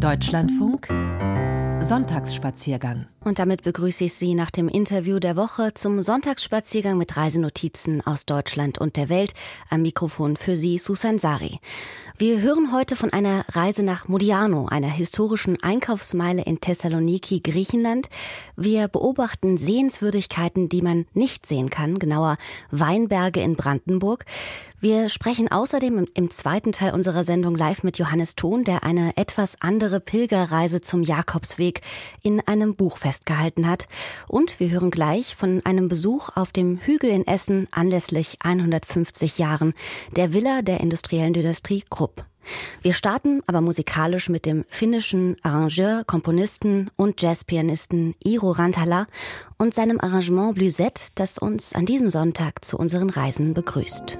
Deutschlandfunk Sonntagsspaziergang. Und damit begrüße ich Sie nach dem Interview der Woche zum Sonntagsspaziergang mit Reisenotizen aus Deutschland und der Welt. Am Mikrofon für Sie Susan Sari. Wir hören heute von einer Reise nach Modiano, einer historischen Einkaufsmeile in Thessaloniki, Griechenland. Wir beobachten Sehenswürdigkeiten, die man nicht sehen kann, genauer Weinberge in Brandenburg. Wir sprechen außerdem im zweiten Teil unserer Sendung live mit Johannes Thon, der eine etwas andere Pilgerreise zum Jakobsweg in einem Buch festgehalten hat. Und wir hören gleich von einem Besuch auf dem Hügel in Essen anlässlich 150 Jahren der Villa der industriellen Dynastie Krupp. Wir starten aber musikalisch mit dem finnischen Arrangeur, Komponisten und Jazzpianisten Iro Rantala und seinem Arrangement Blüsette, das uns an diesem Sonntag zu unseren Reisen begrüßt.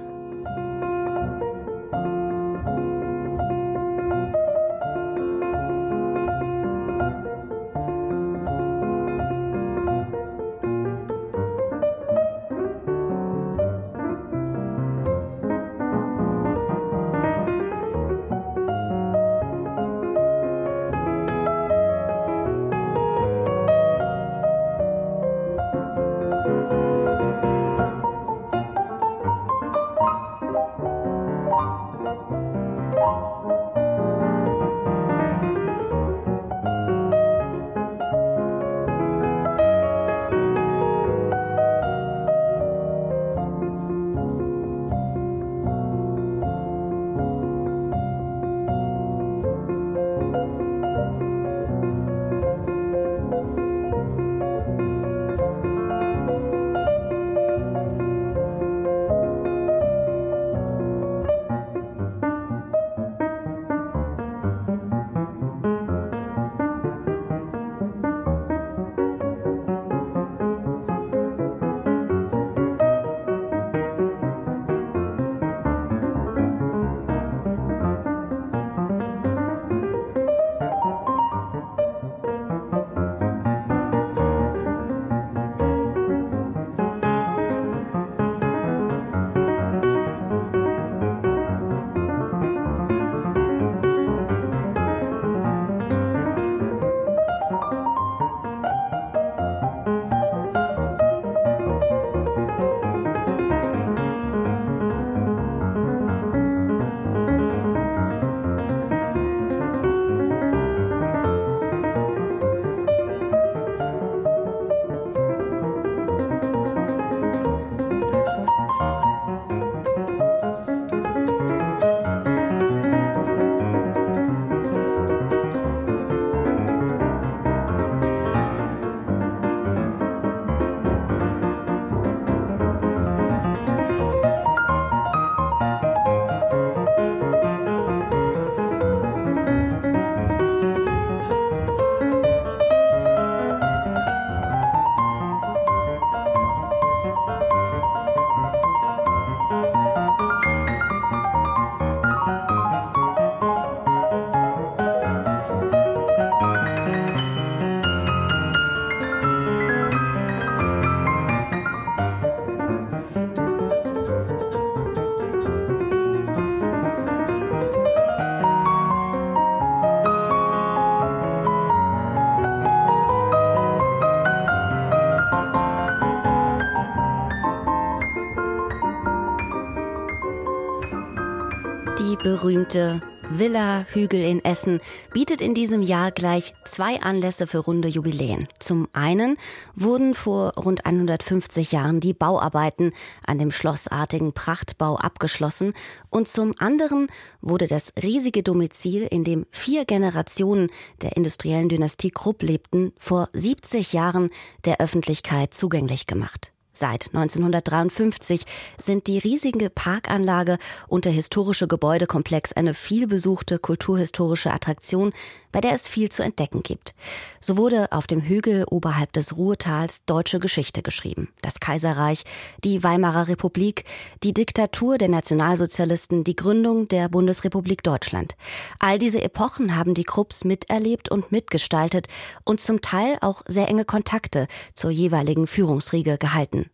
Berühmte Villa Hügel in Essen bietet in diesem Jahr gleich zwei Anlässe für runde Jubiläen. Zum einen wurden vor rund 150 Jahren die Bauarbeiten an dem schlossartigen Prachtbau abgeschlossen und zum anderen wurde das riesige Domizil, in dem vier Generationen der industriellen Dynastie Krupp lebten, vor 70 Jahren der Öffentlichkeit zugänglich gemacht. Seit 1953 sind die riesige Parkanlage und der historische Gebäudekomplex eine vielbesuchte kulturhistorische Attraktion, bei der es viel zu entdecken gibt. So wurde auf dem Hügel oberhalb des Ruhrtals deutsche Geschichte geschrieben. Das Kaiserreich, die Weimarer Republik, die Diktatur der Nationalsozialisten, die Gründung der Bundesrepublik Deutschland. All diese Epochen haben die Krupps miterlebt und mitgestaltet und zum Teil auch sehr enge Kontakte zur jeweiligen Führungsriege gehalten.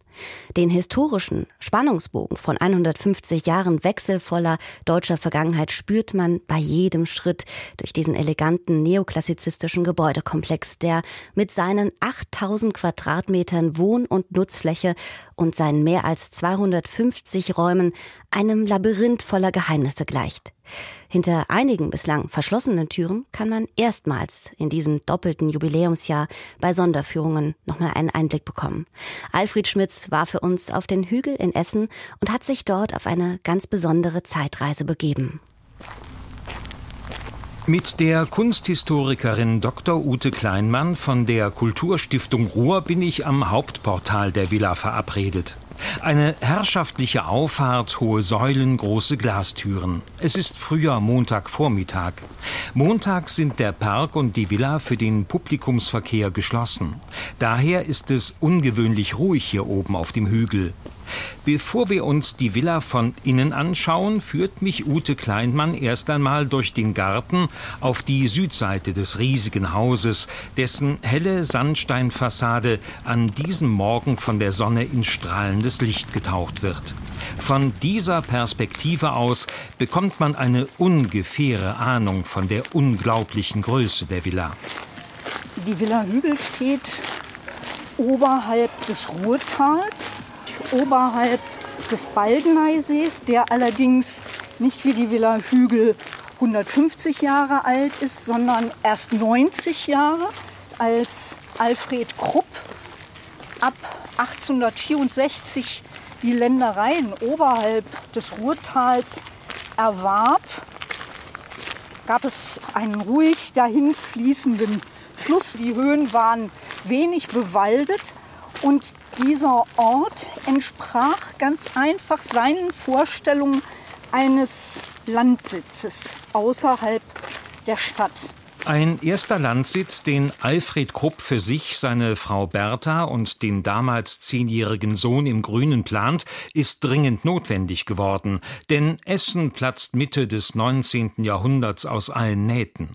Den historischen Spannungsbogen von 150 Jahren wechselvoller deutscher Vergangenheit spürt man bei jedem Schritt durch diesen eleganten neoklassizistischen Gebäudekomplex, der mit seinen 8000 Quadratmetern Wohn- und Nutzfläche und seinen mehr als 250 Räumen einem Labyrinth voller Geheimnisse gleicht. Hinter einigen bislang verschlossenen Türen kann man erstmals in diesem doppelten Jubiläumsjahr bei Sonderführungen nochmal einen Einblick bekommen. Alfred Schmitz war für uns auf den Hügel in Essen und hat sich dort auf eine ganz besondere Zeitreise begeben. Mit der Kunsthistorikerin Dr. Ute Kleinmann von der Kulturstiftung Ruhr bin ich am Hauptportal der Villa verabredet. Eine herrschaftliche Auffahrt, hohe Säulen, große Glastüren. Es ist früher Montagvormittag. Montags sind der Park und die Villa für den Publikumsverkehr geschlossen. Daher ist es ungewöhnlich ruhig hier oben auf dem Hügel. Bevor wir uns die Villa von innen anschauen, führt mich Ute Kleinmann erst einmal durch den Garten auf die Südseite des riesigen Hauses, dessen helle Sandsteinfassade an diesem Morgen von der Sonne in strahlendes Licht getaucht wird. Von dieser Perspektive aus bekommt man eine ungefähre Ahnung von der unglaublichen Größe der Villa. Die Villa Hügel steht oberhalb des Ruhrtals oberhalb des Baldeneysees, der allerdings nicht wie die Villa Hügel 150 Jahre alt ist, sondern erst 90 Jahre, als Alfred Krupp ab 1864 die Ländereien oberhalb des Ruhrtals erwarb, gab es einen ruhig dahin fließenden Fluss. Die Höhen waren wenig bewaldet und dieser Ort entsprach ganz einfach seinen Vorstellungen eines Landsitzes außerhalb der Stadt. Ein erster Landsitz, den Alfred Krupp für sich, seine Frau Bertha und den damals zehnjährigen Sohn im Grünen plant, ist dringend notwendig geworden, denn Essen platzt Mitte des 19. Jahrhunderts aus allen Nähten.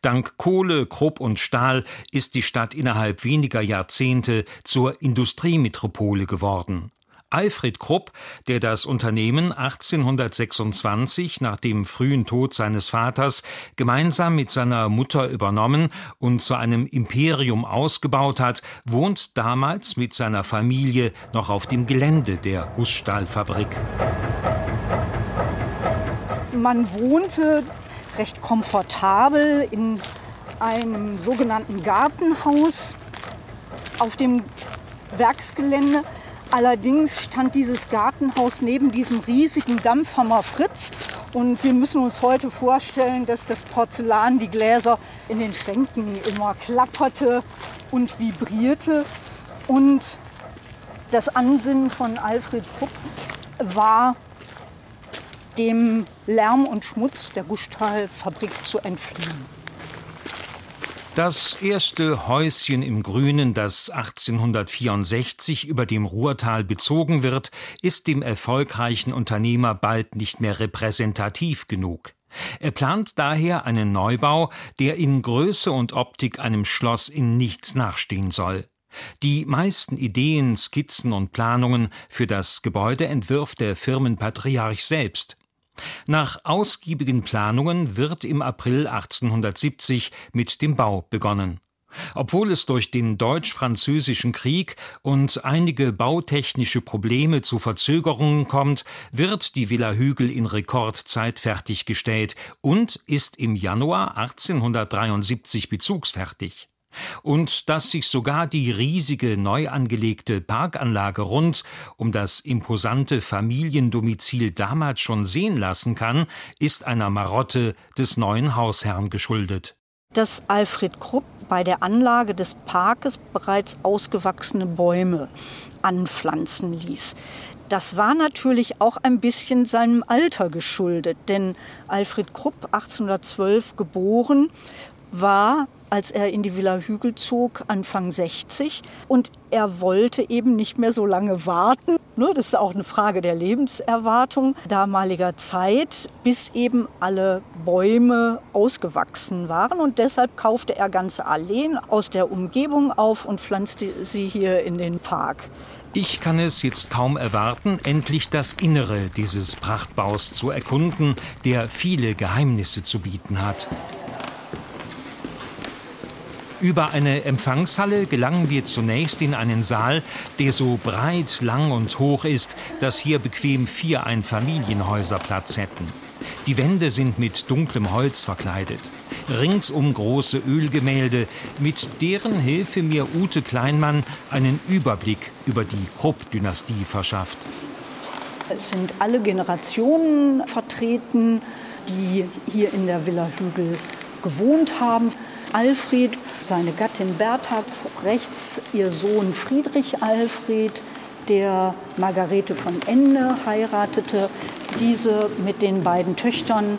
Dank Kohle, Krupp und Stahl ist die Stadt innerhalb weniger Jahrzehnte zur Industriemetropole geworden. Alfred Krupp, der das Unternehmen 1826 nach dem frühen Tod seines Vaters gemeinsam mit seiner Mutter übernommen und zu einem Imperium ausgebaut hat, wohnt damals mit seiner Familie noch auf dem Gelände der Gussstahlfabrik. Man wohnte recht komfortabel in einem sogenannten Gartenhaus auf dem Werksgelände. Allerdings stand dieses Gartenhaus neben diesem riesigen Dampfhammer Fritz. Und wir müssen uns heute vorstellen, dass das Porzellan, die Gläser in den Schränken immer klapperte und vibrierte. Und das Ansinnen von Alfred Pupp war dem Lärm und Schmutz der Guschtalfabrik zu entfliehen. Das erste Häuschen im Grünen, das 1864 über dem Ruhrtal bezogen wird, ist dem erfolgreichen Unternehmer bald nicht mehr repräsentativ genug. Er plant daher einen Neubau, der in Größe und Optik einem Schloss in nichts nachstehen soll. Die meisten Ideen, Skizzen und Planungen für das Gebäude entwirft der Firmenpatriarch selbst. Nach ausgiebigen Planungen wird im April 1870 mit dem Bau begonnen. Obwohl es durch den Deutsch-Französischen Krieg und einige bautechnische Probleme zu Verzögerungen kommt, wird die Villa Hügel in Rekordzeit fertiggestellt und ist im Januar 1873 bezugsfertig und dass sich sogar die riesige neu angelegte Parkanlage rund um das imposante Familiendomizil damals schon sehen lassen kann, ist einer Marotte des neuen Hausherrn geschuldet. Dass Alfred Krupp bei der Anlage des Parkes bereits ausgewachsene Bäume anpflanzen ließ. Das war natürlich auch ein bisschen seinem Alter geschuldet, denn Alfred Krupp, 1812 geboren, war als er in die Villa Hügel zog, Anfang 60. Und er wollte eben nicht mehr so lange warten. Ne, das ist auch eine Frage der Lebenserwartung damaliger Zeit, bis eben alle Bäume ausgewachsen waren. Und deshalb kaufte er ganze Alleen aus der Umgebung auf und pflanzte sie hier in den Park. Ich kann es jetzt kaum erwarten, endlich das Innere dieses Prachtbaus zu erkunden, der viele Geheimnisse zu bieten hat. Über eine Empfangshalle gelangen wir zunächst in einen Saal, der so breit, lang und hoch ist, dass hier bequem vier Einfamilienhäuser Platz hätten. Die Wände sind mit dunklem Holz verkleidet ringsum große Ölgemälde, mit deren Hilfe mir Ute Kleinmann einen Überblick über die Krupp-Dynastie verschafft. Es sind alle Generationen vertreten, die hier in der Villa Hügel gewohnt haben. Alfred, seine Gattin Bertha, rechts ihr Sohn Friedrich Alfred, der Margarete von Ende heiratete, diese mit den beiden Töchtern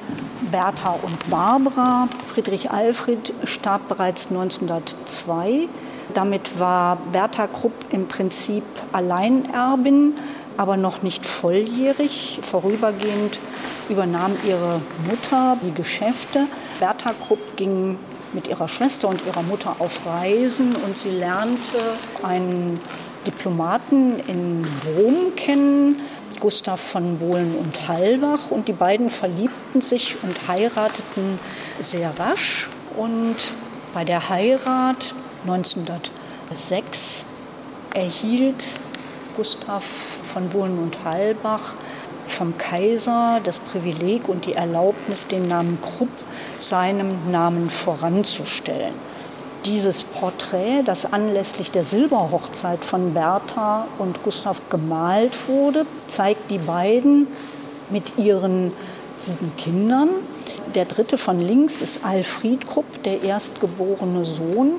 Bertha und Barbara. Friedrich Alfred starb bereits 1902. Damit war Bertha Krupp im Prinzip Alleinerbin, aber noch nicht volljährig. Vorübergehend übernahm ihre Mutter die Geschäfte. Bertha Krupp ging mit ihrer Schwester und ihrer Mutter auf Reisen und sie lernte einen Diplomaten in Rom kennen, Gustav von Bohlen und Hallbach. Und die beiden verliebten sich und heirateten sehr rasch. Und bei der Heirat 1906 erhielt Gustav von Bohlen und Hallbach vom Kaiser das Privileg und die Erlaubnis, den Namen Krupp seinem Namen voranzustellen dieses Porträt, das anlässlich der Silberhochzeit von Bertha und Gustav gemalt wurde, zeigt die beiden mit ihren sieben Kindern. Der dritte von links ist Alfried Krupp, der erstgeborene Sohn.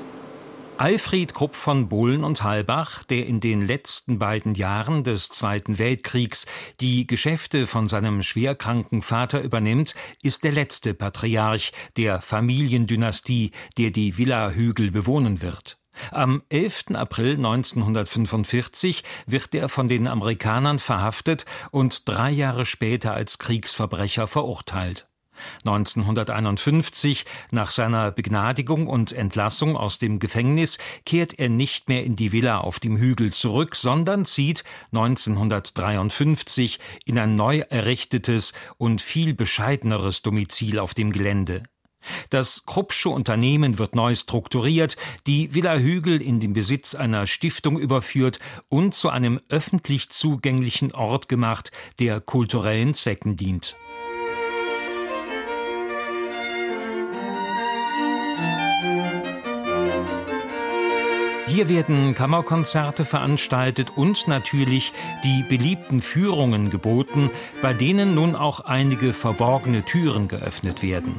Alfred Krupp von Bohlen und Halbach, der in den letzten beiden Jahren des Zweiten Weltkriegs die Geschäfte von seinem schwerkranken Vater übernimmt, ist der letzte Patriarch der Familiendynastie, der die Villa Hügel bewohnen wird. Am 11. April 1945 wird er von den Amerikanern verhaftet und drei Jahre später als Kriegsverbrecher verurteilt. 1951, nach seiner Begnadigung und Entlassung aus dem Gefängnis, kehrt er nicht mehr in die Villa auf dem Hügel zurück, sondern zieht 1953 in ein neu errichtetes und viel bescheideneres Domizil auf dem Gelände. Das Kruppsche Unternehmen wird neu strukturiert, die Villa Hügel in den Besitz einer Stiftung überführt und zu einem öffentlich zugänglichen Ort gemacht, der kulturellen Zwecken dient. Hier werden Kammerkonzerte veranstaltet und natürlich die beliebten Führungen geboten, bei denen nun auch einige verborgene Türen geöffnet werden.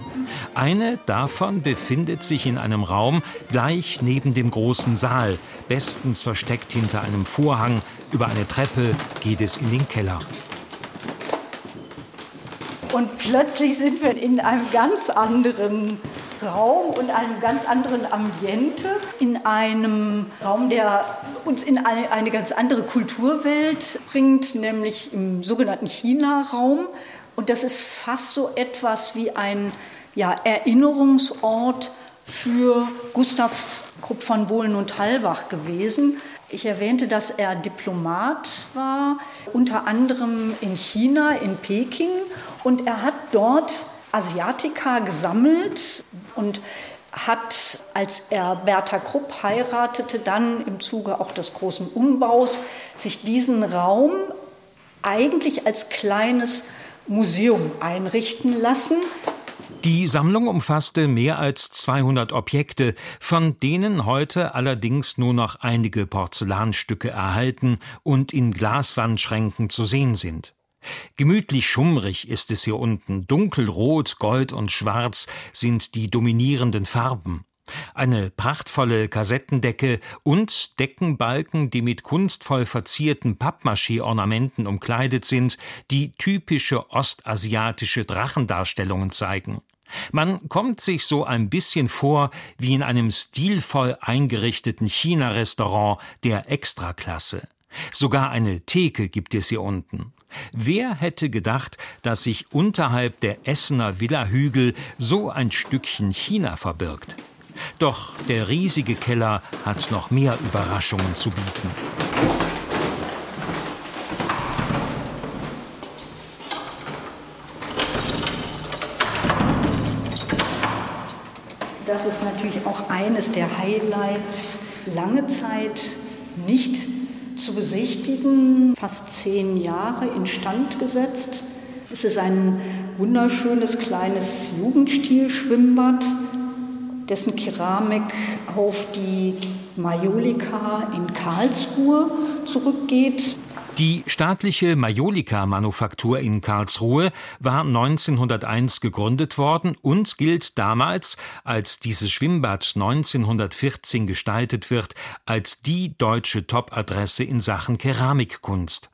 Eine davon befindet sich in einem Raum gleich neben dem großen Saal, bestens versteckt hinter einem Vorhang. Über eine Treppe geht es in den Keller. Und plötzlich sind wir in einem ganz anderen Raum und einem ganz anderen Ambiente, in einem Raum, der uns in eine, eine ganz andere Kulturwelt bringt, nämlich im sogenannten China-Raum. Und das ist fast so etwas wie ein ja, Erinnerungsort für Gustav Krupp von Bohlen und Hallbach gewesen. Ich erwähnte, dass er Diplomat war, unter anderem in China, in Peking. Und er hat dort Asiatica gesammelt und hat, als er Bertha Krupp heiratete, dann im Zuge auch des großen Umbaus, sich diesen Raum eigentlich als kleines Museum einrichten lassen. Die Sammlung umfasste mehr als 200 Objekte, von denen heute allerdings nur noch einige Porzellanstücke erhalten und in Glaswandschränken zu sehen sind. Gemütlich schummrig ist es hier unten, dunkelrot, gold und schwarz sind die dominierenden Farben. Eine prachtvolle Kassettendecke und Deckenbalken, die mit kunstvoll verzierten Pappmaché-Ornamenten umkleidet sind, die typische ostasiatische Drachendarstellungen zeigen. Man kommt sich so ein bisschen vor wie in einem stilvoll eingerichteten China-Restaurant der Extraklasse. Sogar eine Theke gibt es hier unten. Wer hätte gedacht, dass sich unterhalb der Essener Villa-Hügel so ein Stückchen China verbirgt? Doch der riesige Keller hat noch mehr Überraschungen zu bieten. Das ist natürlich auch eines der Highlights. Lange Zeit nicht zu besichtigen, fast zehn Jahre instand gesetzt. Es ist ein wunderschönes kleines Jugendstil-Schwimmbad dessen Keramik auf die Majolika in Karlsruhe zurückgeht. Die staatliche Majolika-Manufaktur in Karlsruhe war 1901 gegründet worden und gilt damals, als dieses Schwimmbad 1914 gestaltet wird, als die deutsche Top-Adresse in Sachen Keramikkunst.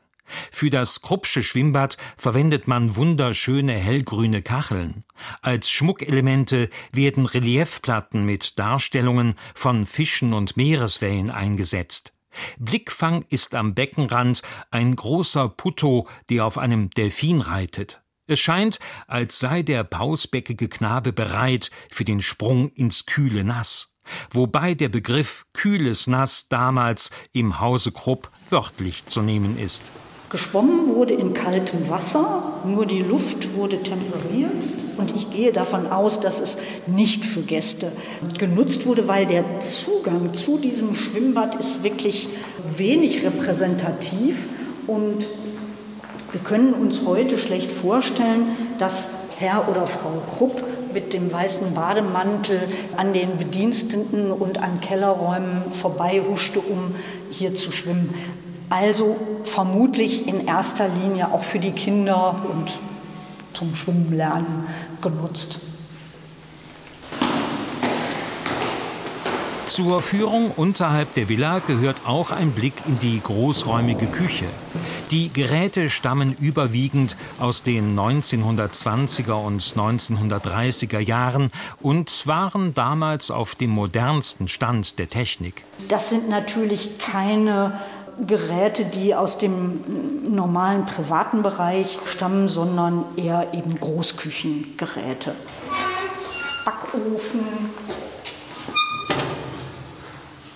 Für das Kruppsche Schwimmbad verwendet man wunderschöne hellgrüne Kacheln. Als Schmuckelemente werden Reliefplatten mit Darstellungen von Fischen und Meereswellen eingesetzt. Blickfang ist am Beckenrand ein großer Putto, der auf einem Delfin reitet. Es scheint, als sei der pausbäckige Knabe bereit für den Sprung ins kühle Nass, wobei der Begriff kühles Nass damals im Hause Krupp wörtlich zu nehmen ist. Geschwommen wurde in kaltem Wasser, nur die Luft wurde temperiert und ich gehe davon aus, dass es nicht für Gäste genutzt wurde, weil der Zugang zu diesem Schwimmbad ist wirklich wenig repräsentativ und wir können uns heute schlecht vorstellen, dass Herr oder Frau Krupp mit dem weißen Bademantel an den Bediensteten und an Kellerräumen vorbeihuschte, um hier zu schwimmen. Also vermutlich in erster Linie auch für die Kinder und zum Schwimmen lernen genutzt. Zur Führung unterhalb der Villa gehört auch ein Blick in die großräumige Küche. Die Geräte stammen überwiegend aus den 1920er und 1930er Jahren und waren damals auf dem modernsten Stand der Technik. Das sind natürlich keine Geräte, die aus dem normalen privaten Bereich stammen, sondern eher eben Großküchengeräte. Backofen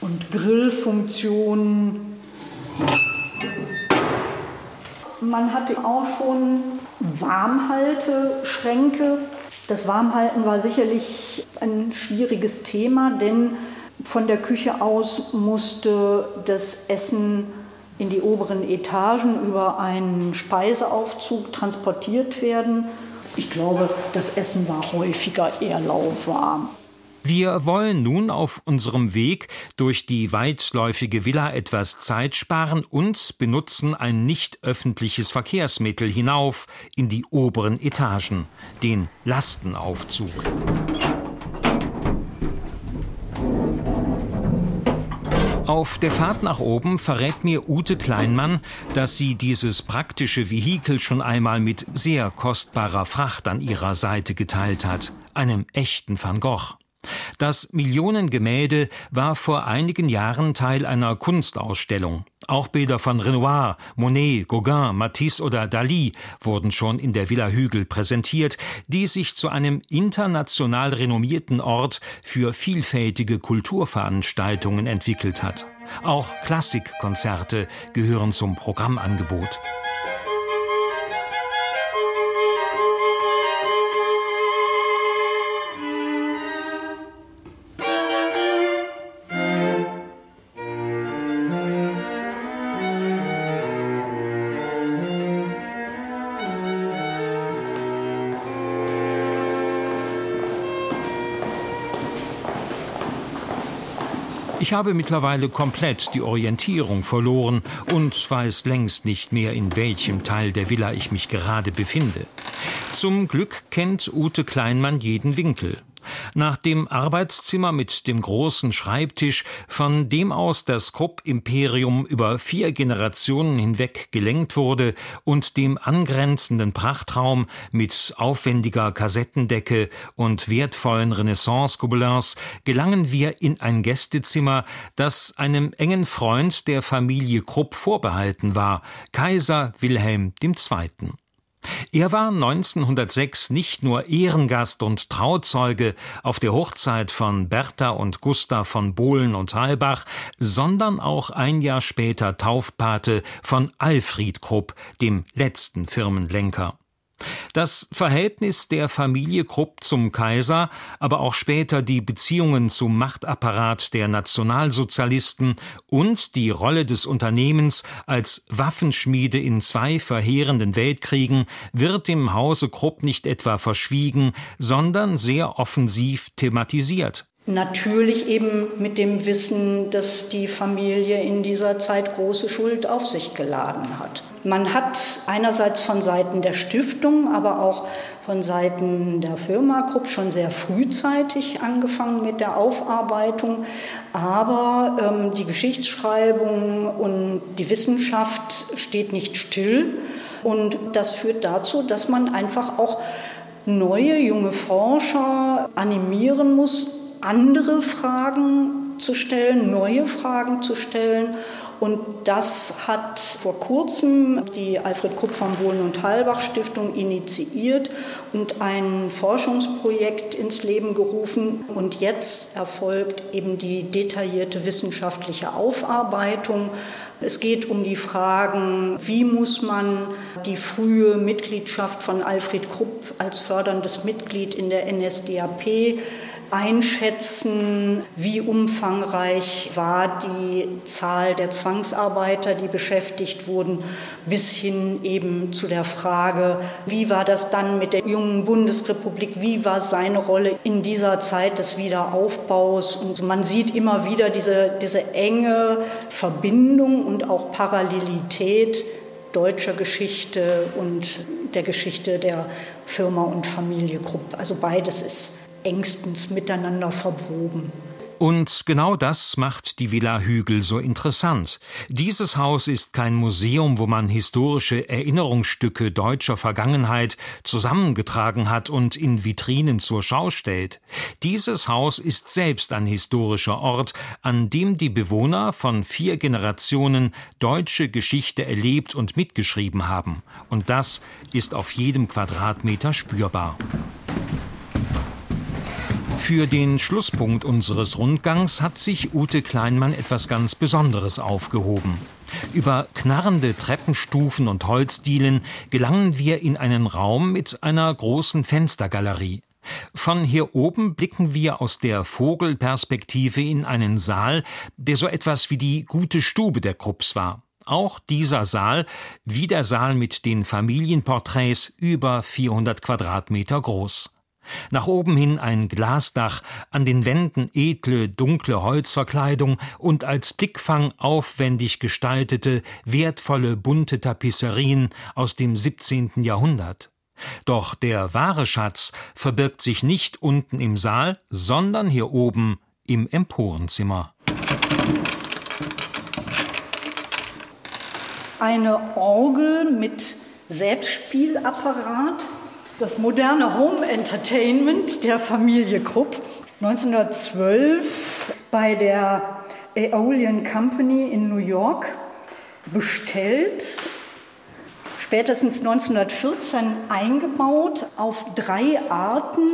und Grillfunktionen. Man hatte auch schon Warmhalteschränke. Das Warmhalten war sicherlich ein schwieriges Thema, denn von der Küche aus musste das Essen in die oberen Etagen über einen Speiseaufzug transportiert werden. Ich glaube, das Essen war häufiger eher lauwarm. Wir wollen nun auf unserem Weg durch die weitläufige Villa etwas Zeit sparen und benutzen ein nicht öffentliches Verkehrsmittel hinauf in die oberen Etagen, den Lastenaufzug. Auf der Fahrt nach oben verrät mir Ute Kleinmann, dass sie dieses praktische Vehikel schon einmal mit sehr kostbarer Fracht an ihrer Seite geteilt hat, einem echten Van Gogh. Das Millionengemälde war vor einigen Jahren Teil einer Kunstausstellung. Auch Bilder von Renoir, Monet, Gauguin, Matisse oder Dali wurden schon in der Villa Hügel präsentiert, die sich zu einem international renommierten Ort für vielfältige Kulturveranstaltungen entwickelt hat. Auch Klassikkonzerte gehören zum Programmangebot. Ich habe mittlerweile komplett die Orientierung verloren und weiß längst nicht mehr, in welchem Teil der Villa ich mich gerade befinde. Zum Glück kennt Ute Kleinmann jeden Winkel nach dem Arbeitszimmer mit dem großen Schreibtisch, von dem aus das Krupp-Imperium über vier Generationen hinweg gelenkt wurde, und dem angrenzenden Prachtraum mit aufwendiger Kassettendecke und wertvollen Renaissance-Gobelins gelangen wir in ein Gästezimmer, das einem engen Freund der Familie Krupp vorbehalten war, Kaiser Wilhelm II. Er war 1906 nicht nur Ehrengast und Trauzeuge auf der Hochzeit von Bertha und Gustav von Bohlen und Halbach, sondern auch ein Jahr später Taufpate von Alfried Krupp, dem letzten Firmenlenker. Das Verhältnis der Familie Krupp zum Kaiser, aber auch später die Beziehungen zum Machtapparat der Nationalsozialisten und die Rolle des Unternehmens als Waffenschmiede in zwei verheerenden Weltkriegen wird im Hause Krupp nicht etwa verschwiegen, sondern sehr offensiv thematisiert. Natürlich eben mit dem Wissen, dass die Familie in dieser Zeit große Schuld auf sich geladen hat. Man hat einerseits von Seiten der Stiftung, aber auch von Seiten der Firma Krupp schon sehr frühzeitig angefangen mit der Aufarbeitung. Aber ähm, die Geschichtsschreibung und die Wissenschaft steht nicht still. Und das führt dazu, dass man einfach auch neue junge Forscher animieren muss, andere Fragen zu stellen, neue Fragen zu stellen. Und das hat vor kurzem die Alfred Krupp von Bohlen und Halbach Stiftung initiiert und ein Forschungsprojekt ins Leben gerufen. Und jetzt erfolgt eben die detaillierte wissenschaftliche Aufarbeitung. Es geht um die Fragen, wie muss man die frühe Mitgliedschaft von Alfred Krupp als förderndes Mitglied in der NSDAP einschätzen, wie umfangreich war die Zahl der Zwangsarbeiter, die beschäftigt wurden, bis hin eben zu der Frage, wie war das dann mit der jungen Bundesrepublik, wie war seine Rolle in dieser Zeit des Wiederaufbaus. Und man sieht immer wieder diese, diese enge Verbindung und auch Parallelität deutscher Geschichte und der Geschichte der Firma und Familie Krupp. Also beides ist engstens miteinander verwoben. Und genau das macht die Villa Hügel so interessant. Dieses Haus ist kein Museum, wo man historische Erinnerungsstücke deutscher Vergangenheit zusammengetragen hat und in Vitrinen zur Schau stellt. Dieses Haus ist selbst ein historischer Ort, an dem die Bewohner von vier Generationen deutsche Geschichte erlebt und mitgeschrieben haben. Und das ist auf jedem Quadratmeter spürbar. Für den Schlusspunkt unseres Rundgangs hat sich Ute Kleinmann etwas ganz Besonderes aufgehoben. Über knarrende Treppenstufen und Holzdielen gelangen wir in einen Raum mit einer großen Fenstergalerie. Von hier oben blicken wir aus der Vogelperspektive in einen Saal, der so etwas wie die gute Stube der Krupps war. Auch dieser Saal, wie der Saal mit den Familienporträts, über 400 Quadratmeter groß. Nach oben hin ein Glasdach, an den Wänden edle, dunkle Holzverkleidung und als Blickfang aufwendig gestaltete, wertvolle, bunte Tapisserien aus dem 17. Jahrhundert. Doch der wahre Schatz verbirgt sich nicht unten im Saal, sondern hier oben im Emporenzimmer. Eine Orgel mit Selbstspielapparat, das moderne Home Entertainment der Familie Krupp. 1912 bei der Aeolian Company in New York bestellt, spätestens 1914 eingebaut, auf drei Arten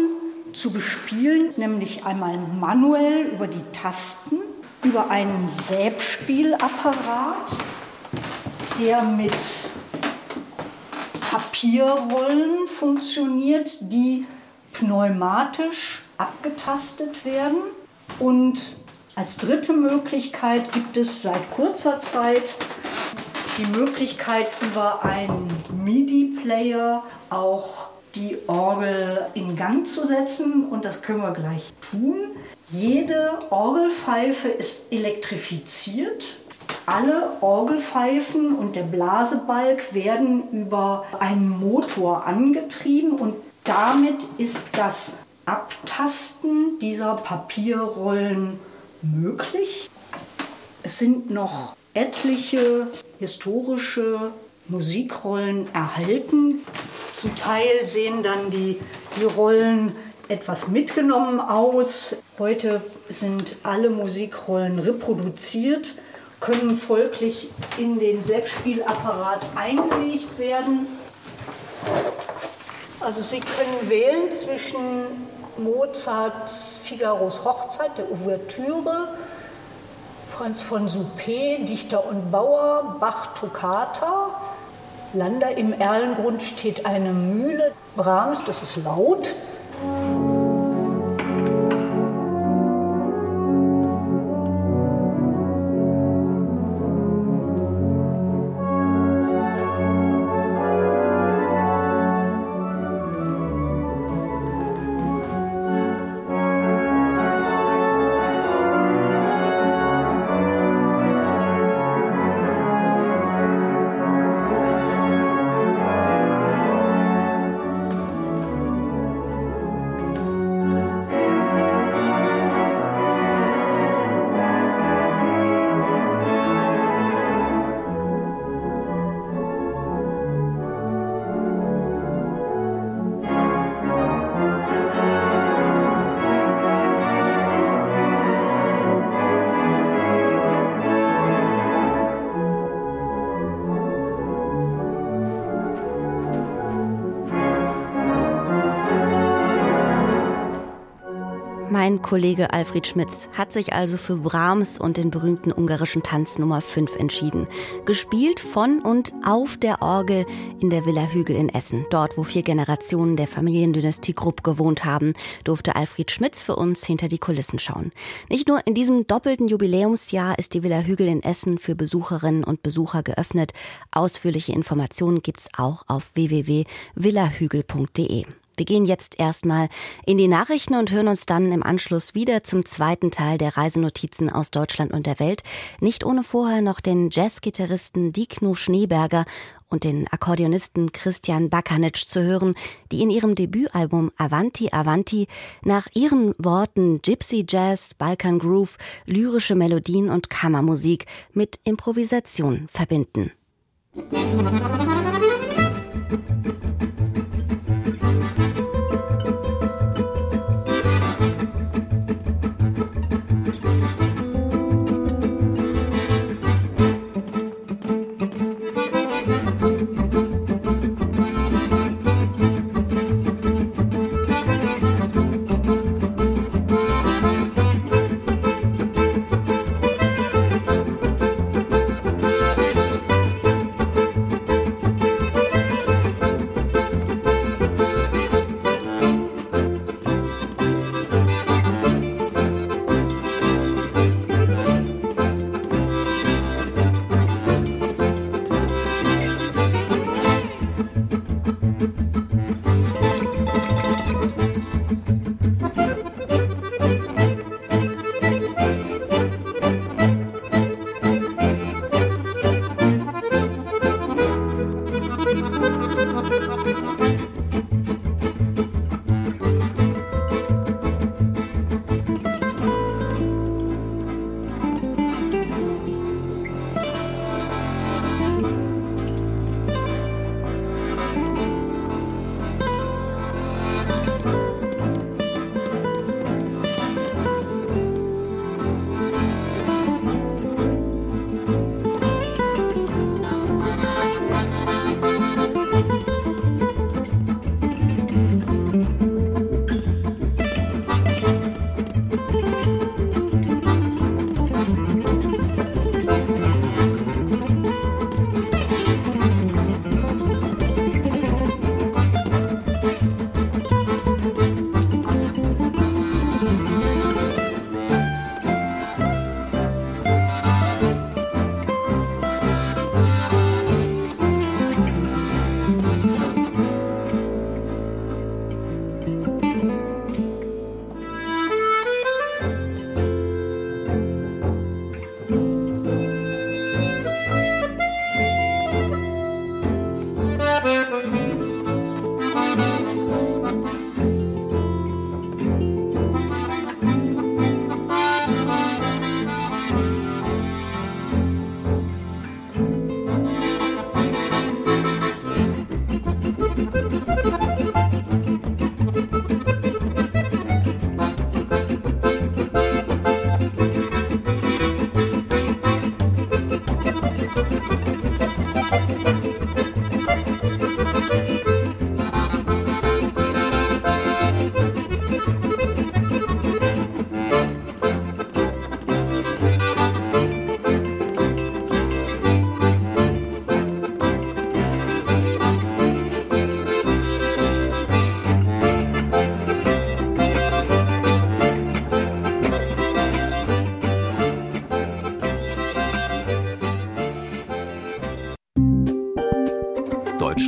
zu bespielen, nämlich einmal manuell über die Tasten, über einen Säbspielapparat, der mit Papierrollen funktioniert, die pneumatisch abgetastet werden. Und als dritte Möglichkeit gibt es seit kurzer Zeit die Möglichkeit, über einen MIDI-Player auch die Orgel in Gang zu setzen. Und das können wir gleich tun. Jede Orgelpfeife ist elektrifiziert alle Orgelpfeifen und der Blasebalg werden über einen Motor angetrieben und damit ist das Abtasten dieser Papierrollen möglich. Es sind noch etliche historische Musikrollen erhalten. Zum Teil sehen dann die, die Rollen etwas mitgenommen aus. Heute sind alle Musikrollen reproduziert können folglich in den Selbstspielapparat eingelegt werden. Also Sie können wählen zwischen Mozarts Figaros Hochzeit, der Ouvertüre, Franz von Suppé, Dichter und Bauer, Bach Toccata, Lander im Erlengrund steht eine Mühle. Brahms, das ist laut. Kollege Alfred Schmitz hat sich also für Brahms und den berühmten ungarischen Tanz Nummer 5 entschieden. Gespielt von und auf der Orgel in der Villa Hügel in Essen. Dort, wo vier Generationen der Familiendynastie Grupp gewohnt haben, durfte Alfred Schmitz für uns hinter die Kulissen schauen. Nicht nur in diesem doppelten Jubiläumsjahr ist die Villa Hügel in Essen für Besucherinnen und Besucher geöffnet. Ausführliche Informationen gibt's auch auf www.villahügel.de. Wir gehen jetzt erstmal in die Nachrichten und hören uns dann im Anschluss wieder zum zweiten Teil der Reisenotizen aus Deutschland und der Welt. Nicht ohne vorher noch den Jazzgitarristen Dikno Schneeberger und den Akkordeonisten Christian Bakanitsch zu hören, die in ihrem Debütalbum Avanti Avanti nach ihren Worten Gypsy Jazz, Balkan Groove, lyrische Melodien und Kammermusik mit Improvisation verbinden. Musik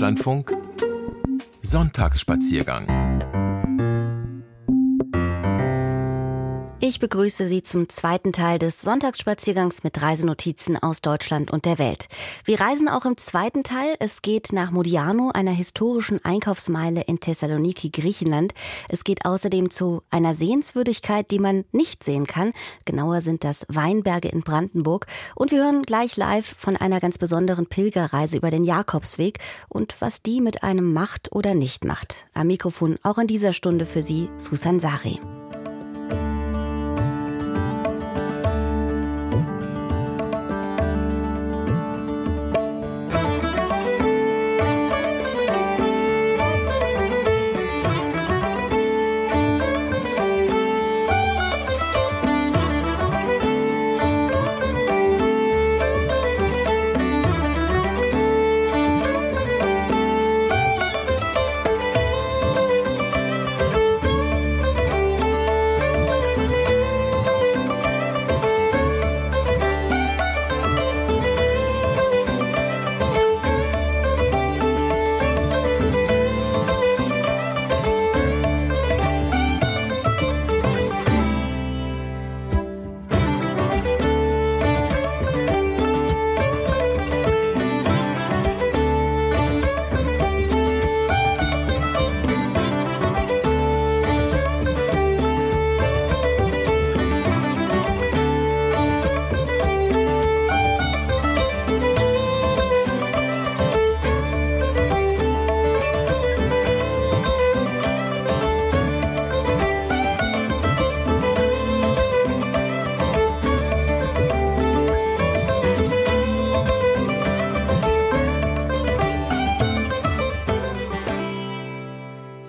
Deutschlandfunk. Sonntagsspaziergang Ich begrüße Sie zum zweiten Teil des Sonntagsspaziergangs mit Reisenotizen aus Deutschland und der Welt. Wir reisen auch im zweiten Teil. Es geht nach Modiano, einer historischen Einkaufsmeile in Thessaloniki, Griechenland. Es geht außerdem zu einer Sehenswürdigkeit, die man nicht sehen kann. Genauer sind das Weinberge in Brandenburg. Und wir hören gleich live von einer ganz besonderen Pilgerreise über den Jakobsweg und was die mit einem macht oder nicht macht. Am Mikrofon auch in dieser Stunde für Sie Susan Sari.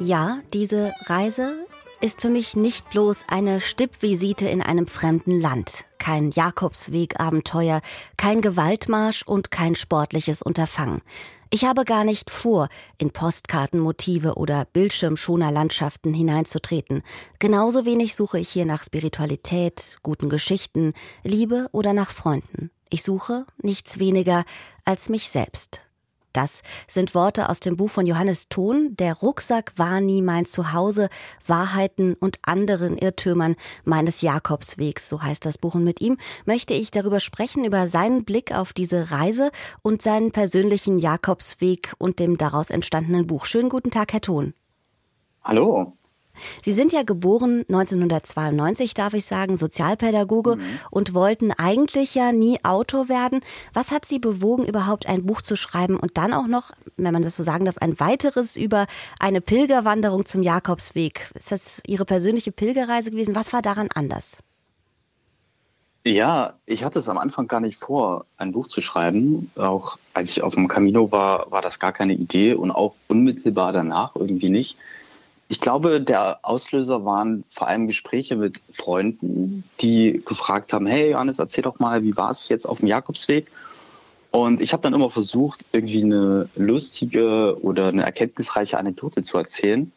Ja, diese Reise ist für mich nicht bloß eine Stippvisite in einem fremden Land, kein Jakobsweg-Abenteuer, kein Gewaltmarsch und kein sportliches Unterfangen. Ich habe gar nicht vor, in Postkartenmotive oder Bildschirmschoner-Landschaften hineinzutreten. Genauso wenig suche ich hier nach Spiritualität, guten Geschichten, Liebe oder nach Freunden. Ich suche nichts weniger als mich selbst. Das sind Worte aus dem Buch von Johannes Thon. Der Rucksack war nie mein Zuhause. Wahrheiten und anderen Irrtümern meines Jakobswegs. So heißt das Buch. Und mit ihm möchte ich darüber sprechen, über seinen Blick auf diese Reise und seinen persönlichen Jakobsweg und dem daraus entstandenen Buch. Schönen guten Tag, Herr Thon. Hallo. Sie sind ja geboren 1992, darf ich sagen, Sozialpädagoge mhm. und wollten eigentlich ja nie Autor werden. Was hat Sie bewogen, überhaupt ein Buch zu schreiben und dann auch noch, wenn man das so sagen darf, ein weiteres über eine Pilgerwanderung zum Jakobsweg? Ist das Ihre persönliche Pilgerreise gewesen? Was war daran anders? Ja, ich hatte es am Anfang gar nicht vor, ein Buch zu schreiben. Auch als ich auf dem Camino war, war das gar keine Idee und auch unmittelbar danach irgendwie nicht. Ich glaube, der Auslöser waren vor allem Gespräche mit Freunden, die gefragt haben, hey Johannes, erzähl doch mal, wie war es jetzt auf dem Jakobsweg? Und ich habe dann immer versucht, irgendwie eine lustige oder eine erkenntnisreiche Anekdote zu erzählen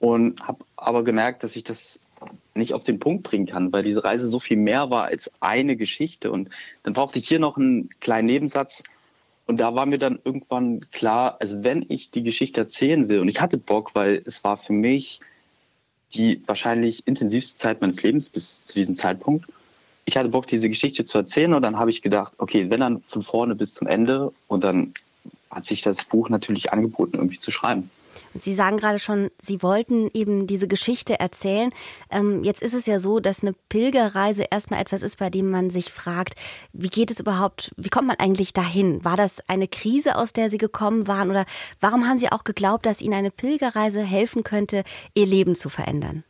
und habe aber gemerkt, dass ich das nicht auf den Punkt bringen kann, weil diese Reise so viel mehr war als eine Geschichte. Und dann brauchte ich hier noch einen kleinen Nebensatz, und da war mir dann irgendwann klar, also wenn ich die Geschichte erzählen will, und ich hatte Bock, weil es war für mich die wahrscheinlich intensivste Zeit meines Lebens bis zu diesem Zeitpunkt. Ich hatte Bock, diese Geschichte zu erzählen und dann habe ich gedacht, okay, wenn dann von vorne bis zum Ende und dann hat sich das Buch natürlich angeboten, irgendwie zu schreiben. Sie sagen gerade schon, Sie wollten eben diese Geschichte erzählen. Ähm, jetzt ist es ja so, dass eine Pilgerreise erstmal etwas ist, bei dem man sich fragt, wie geht es überhaupt, wie kommt man eigentlich dahin? War das eine Krise, aus der Sie gekommen waren? Oder warum haben Sie auch geglaubt, dass Ihnen eine Pilgerreise helfen könnte, Ihr Leben zu verändern?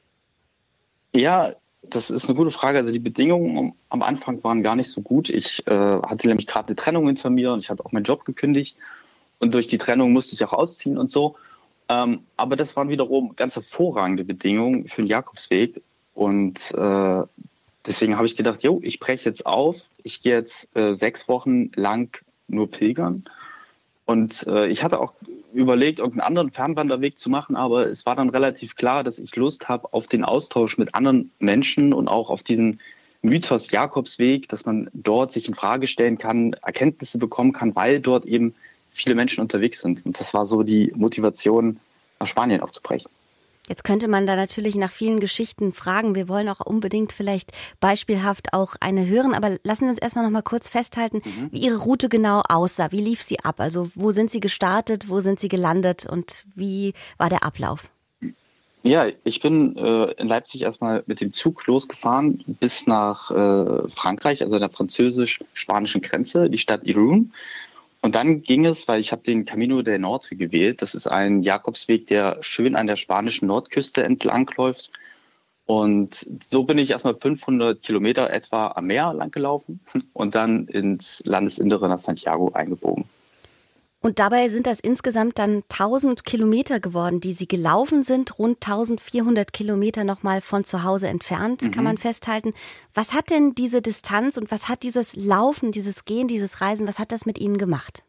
Ja, das ist eine gute Frage. Also die Bedingungen am Anfang waren gar nicht so gut. Ich äh, hatte nämlich gerade eine Trennung hinter mir und ich hatte auch meinen Job gekündigt. Und durch die Trennung musste ich auch ausziehen und so. Ähm, aber das waren wiederum ganz hervorragende Bedingungen für den Jakobsweg. Und äh, deswegen habe ich gedacht, jo, ich breche jetzt auf. Ich gehe jetzt äh, sechs Wochen lang nur pilgern. Und äh, ich hatte auch überlegt, irgendeinen anderen Fernwanderweg zu machen, aber es war dann relativ klar, dass ich Lust habe auf den Austausch mit anderen Menschen und auch auf diesen Mythos Jakobsweg, dass man dort sich in Frage stellen kann, Erkenntnisse bekommen kann, weil dort eben viele Menschen unterwegs sind. Und das war so die Motivation, nach Spanien aufzubrechen. Jetzt könnte man da natürlich nach vielen Geschichten fragen. Wir wollen auch unbedingt vielleicht beispielhaft auch eine hören, aber lassen Sie uns erstmal noch mal kurz festhalten, mhm. wie Ihre Route genau aussah. Wie lief sie ab? Also wo sind Sie gestartet, wo sind Sie gelandet und wie war der Ablauf? Ja, ich bin äh, in Leipzig erstmal mit dem Zug losgefahren bis nach äh, Frankreich, also der französisch-spanischen Grenze, die Stadt Irun. Und dann ging es, weil ich habe den Camino der Norte gewählt. Das ist ein Jakobsweg, der schön an der spanischen Nordküste entlang läuft. Und so bin ich erstmal 500 Kilometer etwa am Meer lang gelaufen und dann ins Landesinnere nach Santiago eingebogen. Und dabei sind das insgesamt dann 1000 Kilometer geworden, die Sie gelaufen sind, rund 1400 Kilometer nochmal von zu Hause entfernt, mhm. kann man festhalten. Was hat denn diese Distanz und was hat dieses Laufen, dieses Gehen, dieses Reisen, was hat das mit Ihnen gemacht?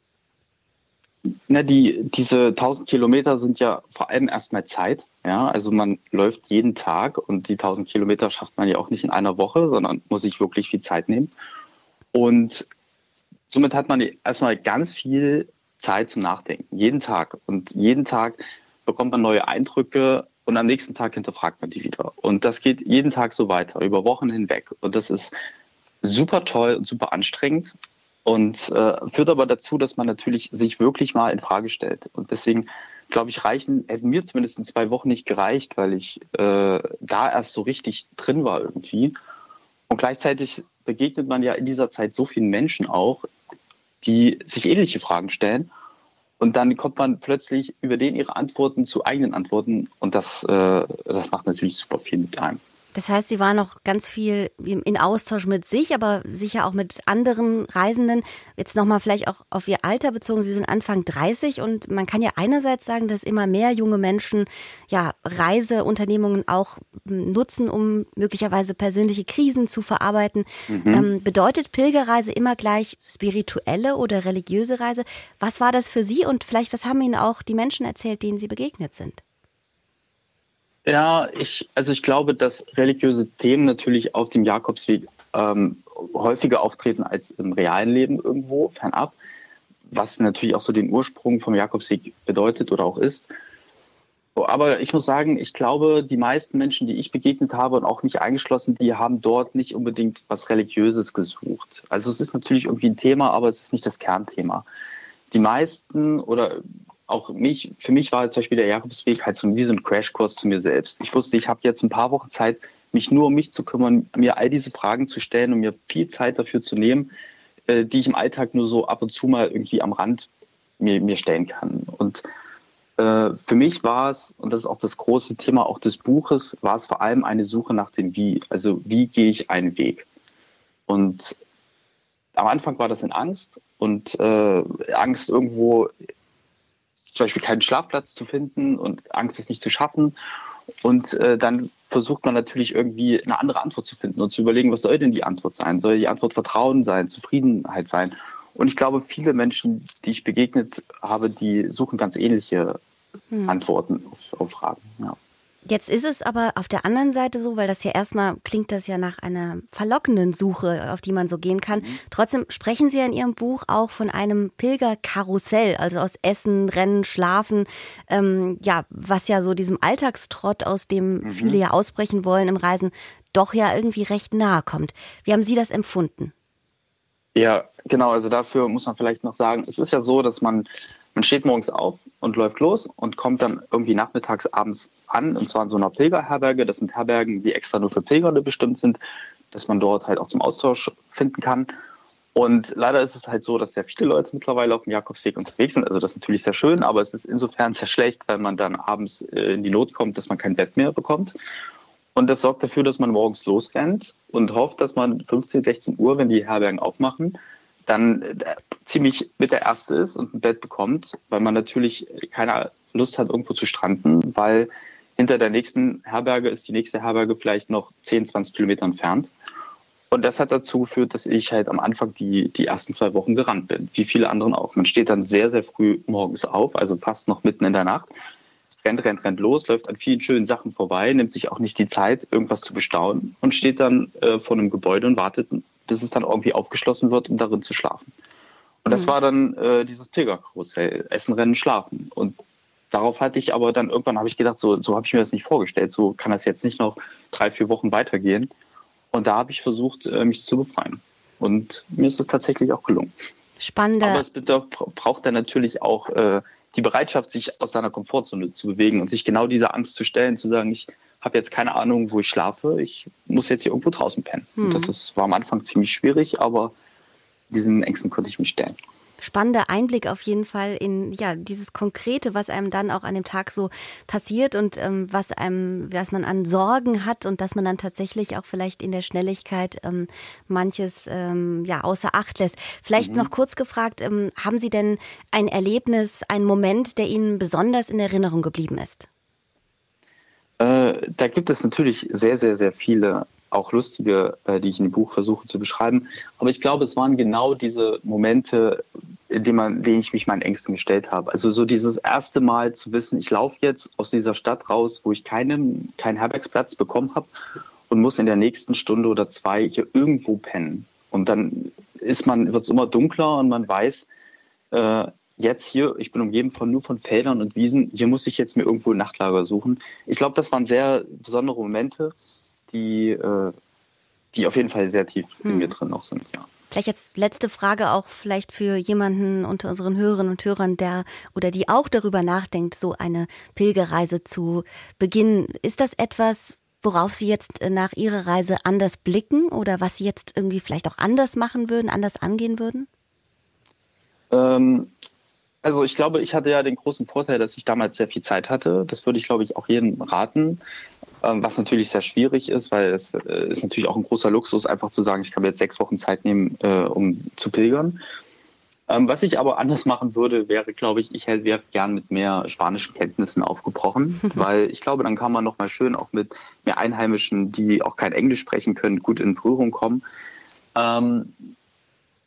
Na, die, diese 1000 Kilometer sind ja vor allem erstmal Zeit. Ja, also man läuft jeden Tag und die 1000 Kilometer schafft man ja auch nicht in einer Woche, sondern muss sich wirklich viel Zeit nehmen. Und somit hat man erstmal ganz viel Zeit zum Nachdenken, jeden Tag. Und jeden Tag bekommt man neue Eindrücke und am nächsten Tag hinterfragt man die wieder. Und das geht jeden Tag so weiter, über Wochen hinweg. Und das ist super toll und super anstrengend und äh, führt aber dazu, dass man natürlich sich wirklich mal in Frage stellt. Und deswegen glaube ich, reichen, hätten mir zumindest in zwei Wochen nicht gereicht, weil ich äh, da erst so richtig drin war irgendwie. Und gleichzeitig begegnet man ja in dieser Zeit so vielen Menschen auch, die sich ähnliche Fragen stellen. Und dann kommt man plötzlich über den ihre Antworten zu eigenen Antworten. Und das, äh, das macht natürlich super viel mit einem. Das heißt, Sie waren noch ganz viel in Austausch mit sich, aber sicher auch mit anderen Reisenden. Jetzt nochmal vielleicht auch auf Ihr Alter bezogen. Sie sind Anfang 30 und man kann ja einerseits sagen, dass immer mehr junge Menschen ja Reiseunternehmungen auch nutzen, um möglicherweise persönliche Krisen zu verarbeiten. Mhm. Ähm, bedeutet Pilgerreise immer gleich spirituelle oder religiöse Reise? Was war das für Sie und vielleicht was haben Ihnen auch die Menschen erzählt, denen Sie begegnet sind? Ja, ich, also ich glaube, dass religiöse Themen natürlich auf dem Jakobsweg ähm, häufiger auftreten als im realen Leben irgendwo, fernab, was natürlich auch so den Ursprung vom Jakobsweg bedeutet oder auch ist. Aber ich muss sagen, ich glaube, die meisten Menschen, die ich begegnet habe und auch nicht eingeschlossen, die haben dort nicht unbedingt was Religiöses gesucht. Also es ist natürlich irgendwie ein Thema, aber es ist nicht das Kernthema. Die meisten oder auch mich, für mich war zum Beispiel der Jakobsweg halt so wie so ein Crashkurs zu mir selbst. Ich wusste, ich habe jetzt ein paar Wochen Zeit, mich nur um mich zu kümmern, mir all diese Fragen zu stellen und mir viel Zeit dafür zu nehmen, äh, die ich im Alltag nur so ab und zu mal irgendwie am Rand mir, mir stellen kann. Und äh, für mich war es, und das ist auch das große Thema auch des Buches, war es vor allem eine Suche nach dem Wie. Also wie gehe ich einen Weg? Und am Anfang war das in Angst und äh, Angst irgendwo zum Beispiel keinen Schlafplatz zu finden und Angst, es nicht zu schaffen. Und äh, dann versucht man natürlich irgendwie eine andere Antwort zu finden und zu überlegen, was soll denn die Antwort sein? Soll die Antwort Vertrauen sein, Zufriedenheit sein? Und ich glaube, viele Menschen, die ich begegnet habe, die suchen ganz ähnliche hm. Antworten auf, auf Fragen. Ja. Jetzt ist es aber auf der anderen Seite so, weil das ja erstmal klingt das ja nach einer verlockenden Suche, auf die man so gehen kann. Mhm. Trotzdem sprechen Sie ja in Ihrem Buch auch von einem Pilgerkarussell, also aus Essen, Rennen, Schlafen, ähm, ja, was ja so diesem Alltagstrott, aus dem mhm. viele ja ausbrechen wollen im Reisen, doch ja irgendwie recht nahe kommt. Wie haben Sie das empfunden? Ja, genau. Also dafür muss man vielleicht noch sagen, es ist ja so, dass man man steht morgens auf und läuft los und kommt dann irgendwie nachmittags, abends an, und zwar in so einer Pilgerherberge. Das sind Herbergen, die extra nur für Pilgerne bestimmt sind, dass man dort halt auch zum Austausch finden kann. Und leider ist es halt so, dass sehr viele Leute mittlerweile auf dem Jakobsweg unterwegs sind. Also das ist natürlich sehr schön, aber es ist insofern sehr schlecht, weil man dann abends äh, in die Not kommt, dass man kein Bett mehr bekommt. Und das sorgt dafür, dass man morgens losrennt und hofft, dass man 15, 16 Uhr, wenn die Herbergen aufmachen, dann äh, ziemlich mit der Erste ist und ein Bett bekommt, weil man natürlich keine Lust hat, irgendwo zu stranden, weil hinter der nächsten Herberge ist die nächste Herberge vielleicht noch 10, 20 Kilometer entfernt. Und das hat dazu geführt, dass ich halt am Anfang die, die ersten zwei Wochen gerannt bin, wie viele anderen auch. Man steht dann sehr, sehr früh morgens auf, also fast noch mitten in der Nacht, rennt, rennt, rennt los, läuft an vielen schönen Sachen vorbei, nimmt sich auch nicht die Zeit, irgendwas zu bestaunen und steht dann äh, vor einem Gebäude und wartet bis es dann irgendwie aufgeschlossen wird, um darin zu schlafen. Und das mhm. war dann äh, dieses Pilgerkarussell, Essen, Rennen, Schlafen. Und darauf hatte ich aber dann irgendwann habe ich gedacht, so, so habe ich mir das nicht vorgestellt. So kann das jetzt nicht noch drei, vier Wochen weitergehen. Und da habe ich versucht, äh, mich zu befreien. Und mir ist es tatsächlich auch gelungen. Spannender. Aber es braucht dann natürlich auch äh, die Bereitschaft, sich aus seiner Komfortzone zu bewegen und sich genau dieser Angst zu stellen, zu sagen, ich habe jetzt keine Ahnung, wo ich schlafe, ich muss jetzt hier irgendwo draußen pennen. Hm. Das ist, war am Anfang ziemlich schwierig, aber diesen Ängsten konnte ich mich stellen spannender Einblick auf jeden Fall in ja dieses Konkrete, was einem dann auch an dem Tag so passiert und ähm, was einem, was man an Sorgen hat und dass man dann tatsächlich auch vielleicht in der Schnelligkeit ähm, manches ähm, ja außer Acht lässt. Vielleicht mhm. noch kurz gefragt, ähm, haben Sie denn ein Erlebnis, einen Moment, der Ihnen besonders in Erinnerung geblieben ist? Äh, da gibt es natürlich sehr, sehr, sehr viele auch lustige, äh, die ich in dem Buch versuche zu beschreiben. Aber ich glaube, es waren genau diese Momente, in denen, man, denen ich mich meinen Ängsten gestellt habe. Also so dieses erste Mal zu wissen, ich laufe jetzt aus dieser Stadt raus, wo ich keinen, keinen Herbergsplatz bekommen habe und muss in der nächsten Stunde oder zwei hier irgendwo pennen. Und dann ist man, wird es immer dunkler und man weiß, äh, jetzt hier, ich bin umgeben von nur von Feldern und Wiesen, hier muss ich jetzt mir irgendwo ein Nachtlager suchen. Ich glaube, das waren sehr besondere Momente die, äh, die auf jeden Fall sehr tief hm. in mir drin noch sind, ja. Vielleicht jetzt letzte Frage auch vielleicht für jemanden unter unseren Hörerinnen und Hörern, der oder die auch darüber nachdenkt, so eine Pilgerreise zu beginnen. Ist das etwas, worauf Sie jetzt nach Ihrer Reise anders blicken oder was Sie jetzt irgendwie vielleicht auch anders machen würden, anders angehen würden? Ähm, also ich glaube, ich hatte ja den großen Vorteil, dass ich damals sehr viel Zeit hatte. Das würde ich, glaube ich, auch jedem raten. Ähm, was natürlich sehr schwierig ist, weil es äh, ist natürlich auch ein großer Luxus, einfach zu sagen, ich kann mir jetzt sechs Wochen Zeit nehmen, äh, um zu pilgern. Ähm, was ich aber anders machen würde, wäre, glaube ich, ich wäre gern mit mehr spanischen Kenntnissen aufgebrochen, weil ich glaube, dann kann man noch mal schön auch mit mehr Einheimischen, die auch kein Englisch sprechen können, gut in Berührung kommen.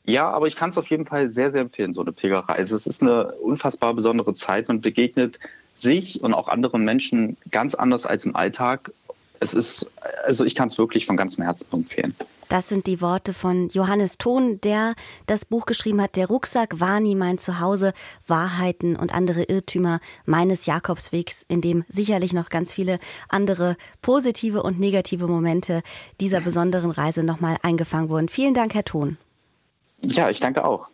Ja, aber ich kann es auf jeden Fall sehr, sehr empfehlen, so eine Pilgerreise. Es ist eine unfassbar besondere Zeit. Man begegnet sich und auch anderen Menschen ganz anders als im Alltag. Es ist, also ich kann es wirklich von ganzem Herzen empfehlen. Das sind die Worte von Johannes Thon, der das Buch geschrieben hat, Der Rucksack war nie mein Zuhause, Wahrheiten und andere Irrtümer meines Jakobswegs, in dem sicherlich noch ganz viele andere positive und negative Momente dieser besonderen Reise nochmal eingefangen wurden. Vielen Dank, Herr Thon. Ja, ich danke auch.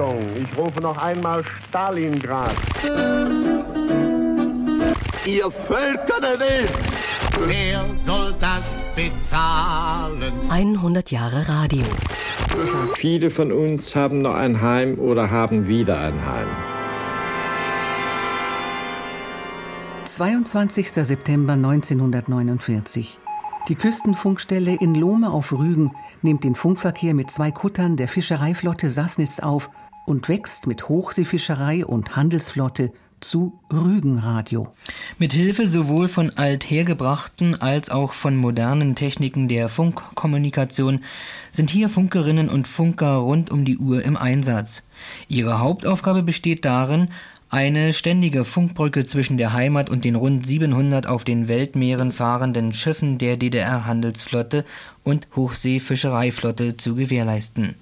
Ich rufe noch einmal Stalingrad. Ihr Völker der Welt! Wer soll das bezahlen? 100 Jahre Radio. Viele von uns haben noch ein Heim oder haben wieder ein Heim. 22. September 1949. Die Küstenfunkstelle in Lohme auf Rügen nimmt den Funkverkehr mit zwei Kuttern der Fischereiflotte Sassnitz auf und wächst mit Hochseefischerei und Handelsflotte zu Rügenradio. Mit Hilfe sowohl von althergebrachten als auch von modernen Techniken der Funkkommunikation sind hier Funkerinnen und Funker rund um die Uhr im Einsatz. Ihre Hauptaufgabe besteht darin, eine ständige Funkbrücke zwischen der Heimat und den rund 700 auf den Weltmeeren fahrenden Schiffen der DDR-Handelsflotte und Hochseefischereiflotte zu gewährleisten.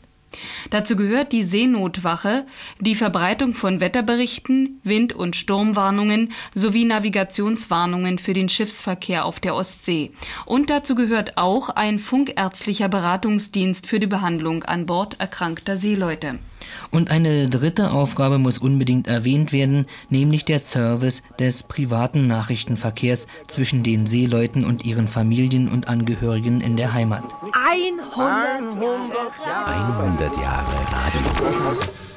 Dazu gehört die Seenotwache, die Verbreitung von Wetterberichten, Wind- und Sturmwarnungen sowie Navigationswarnungen für den Schiffsverkehr auf der Ostsee. Und dazu gehört auch ein funkärztlicher Beratungsdienst für die Behandlung an Bord erkrankter Seeleute. Und eine dritte Aufgabe muss unbedingt erwähnt werden, nämlich der Service des privaten Nachrichtenverkehrs zwischen den Seeleuten und ihren Familien und Angehörigen in der Heimat. 100 Jahre, 100 Jahre Radio.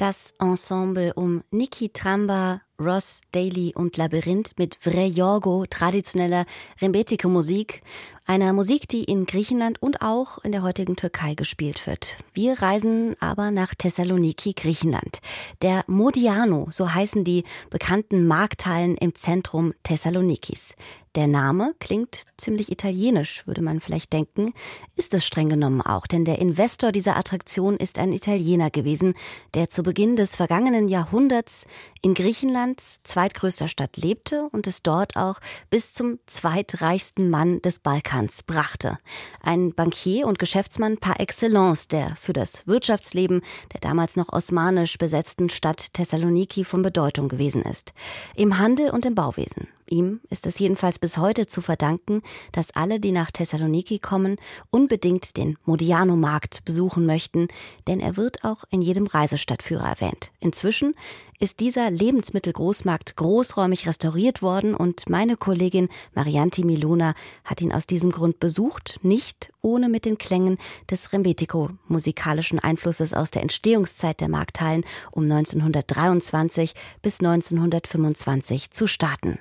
Das Ensemble um Niki Tramba, Ross Daly und Labyrinth mit Vre Jorgo, traditioneller Rembetike Musik, einer Musik, die in Griechenland und auch in der heutigen Türkei gespielt wird. Wir reisen aber nach Thessaloniki, Griechenland. Der Modiano, so heißen die bekannten Markthallen im Zentrum Thessalonikis. Der Name klingt ziemlich italienisch, würde man vielleicht denken, ist es streng genommen auch, denn der Investor dieser Attraktion ist ein Italiener gewesen, der zu Beginn des vergangenen Jahrhunderts in Griechenlands zweitgrößter Stadt lebte und es dort auch bis zum zweitreichsten Mann des Balkans brachte. Ein Bankier und Geschäftsmann par excellence, der für das Wirtschaftsleben der damals noch osmanisch besetzten Stadt Thessaloniki von Bedeutung gewesen ist. Im Handel und im Bauwesen. Ihm ist es jedenfalls bis heute zu verdanken, dass alle, die nach Thessaloniki kommen, unbedingt den Modiano-Markt besuchen möchten, denn er wird auch in jedem Reisestadtführer erwähnt. Inzwischen ist dieser Lebensmittelgroßmarkt großräumig restauriert worden und meine Kollegin Marianti Milona hat ihn aus diesem Grund besucht, nicht ohne mit den Klängen des Rembetico musikalischen Einflusses aus der Entstehungszeit der Markthallen um 1923 bis 1925 zu starten.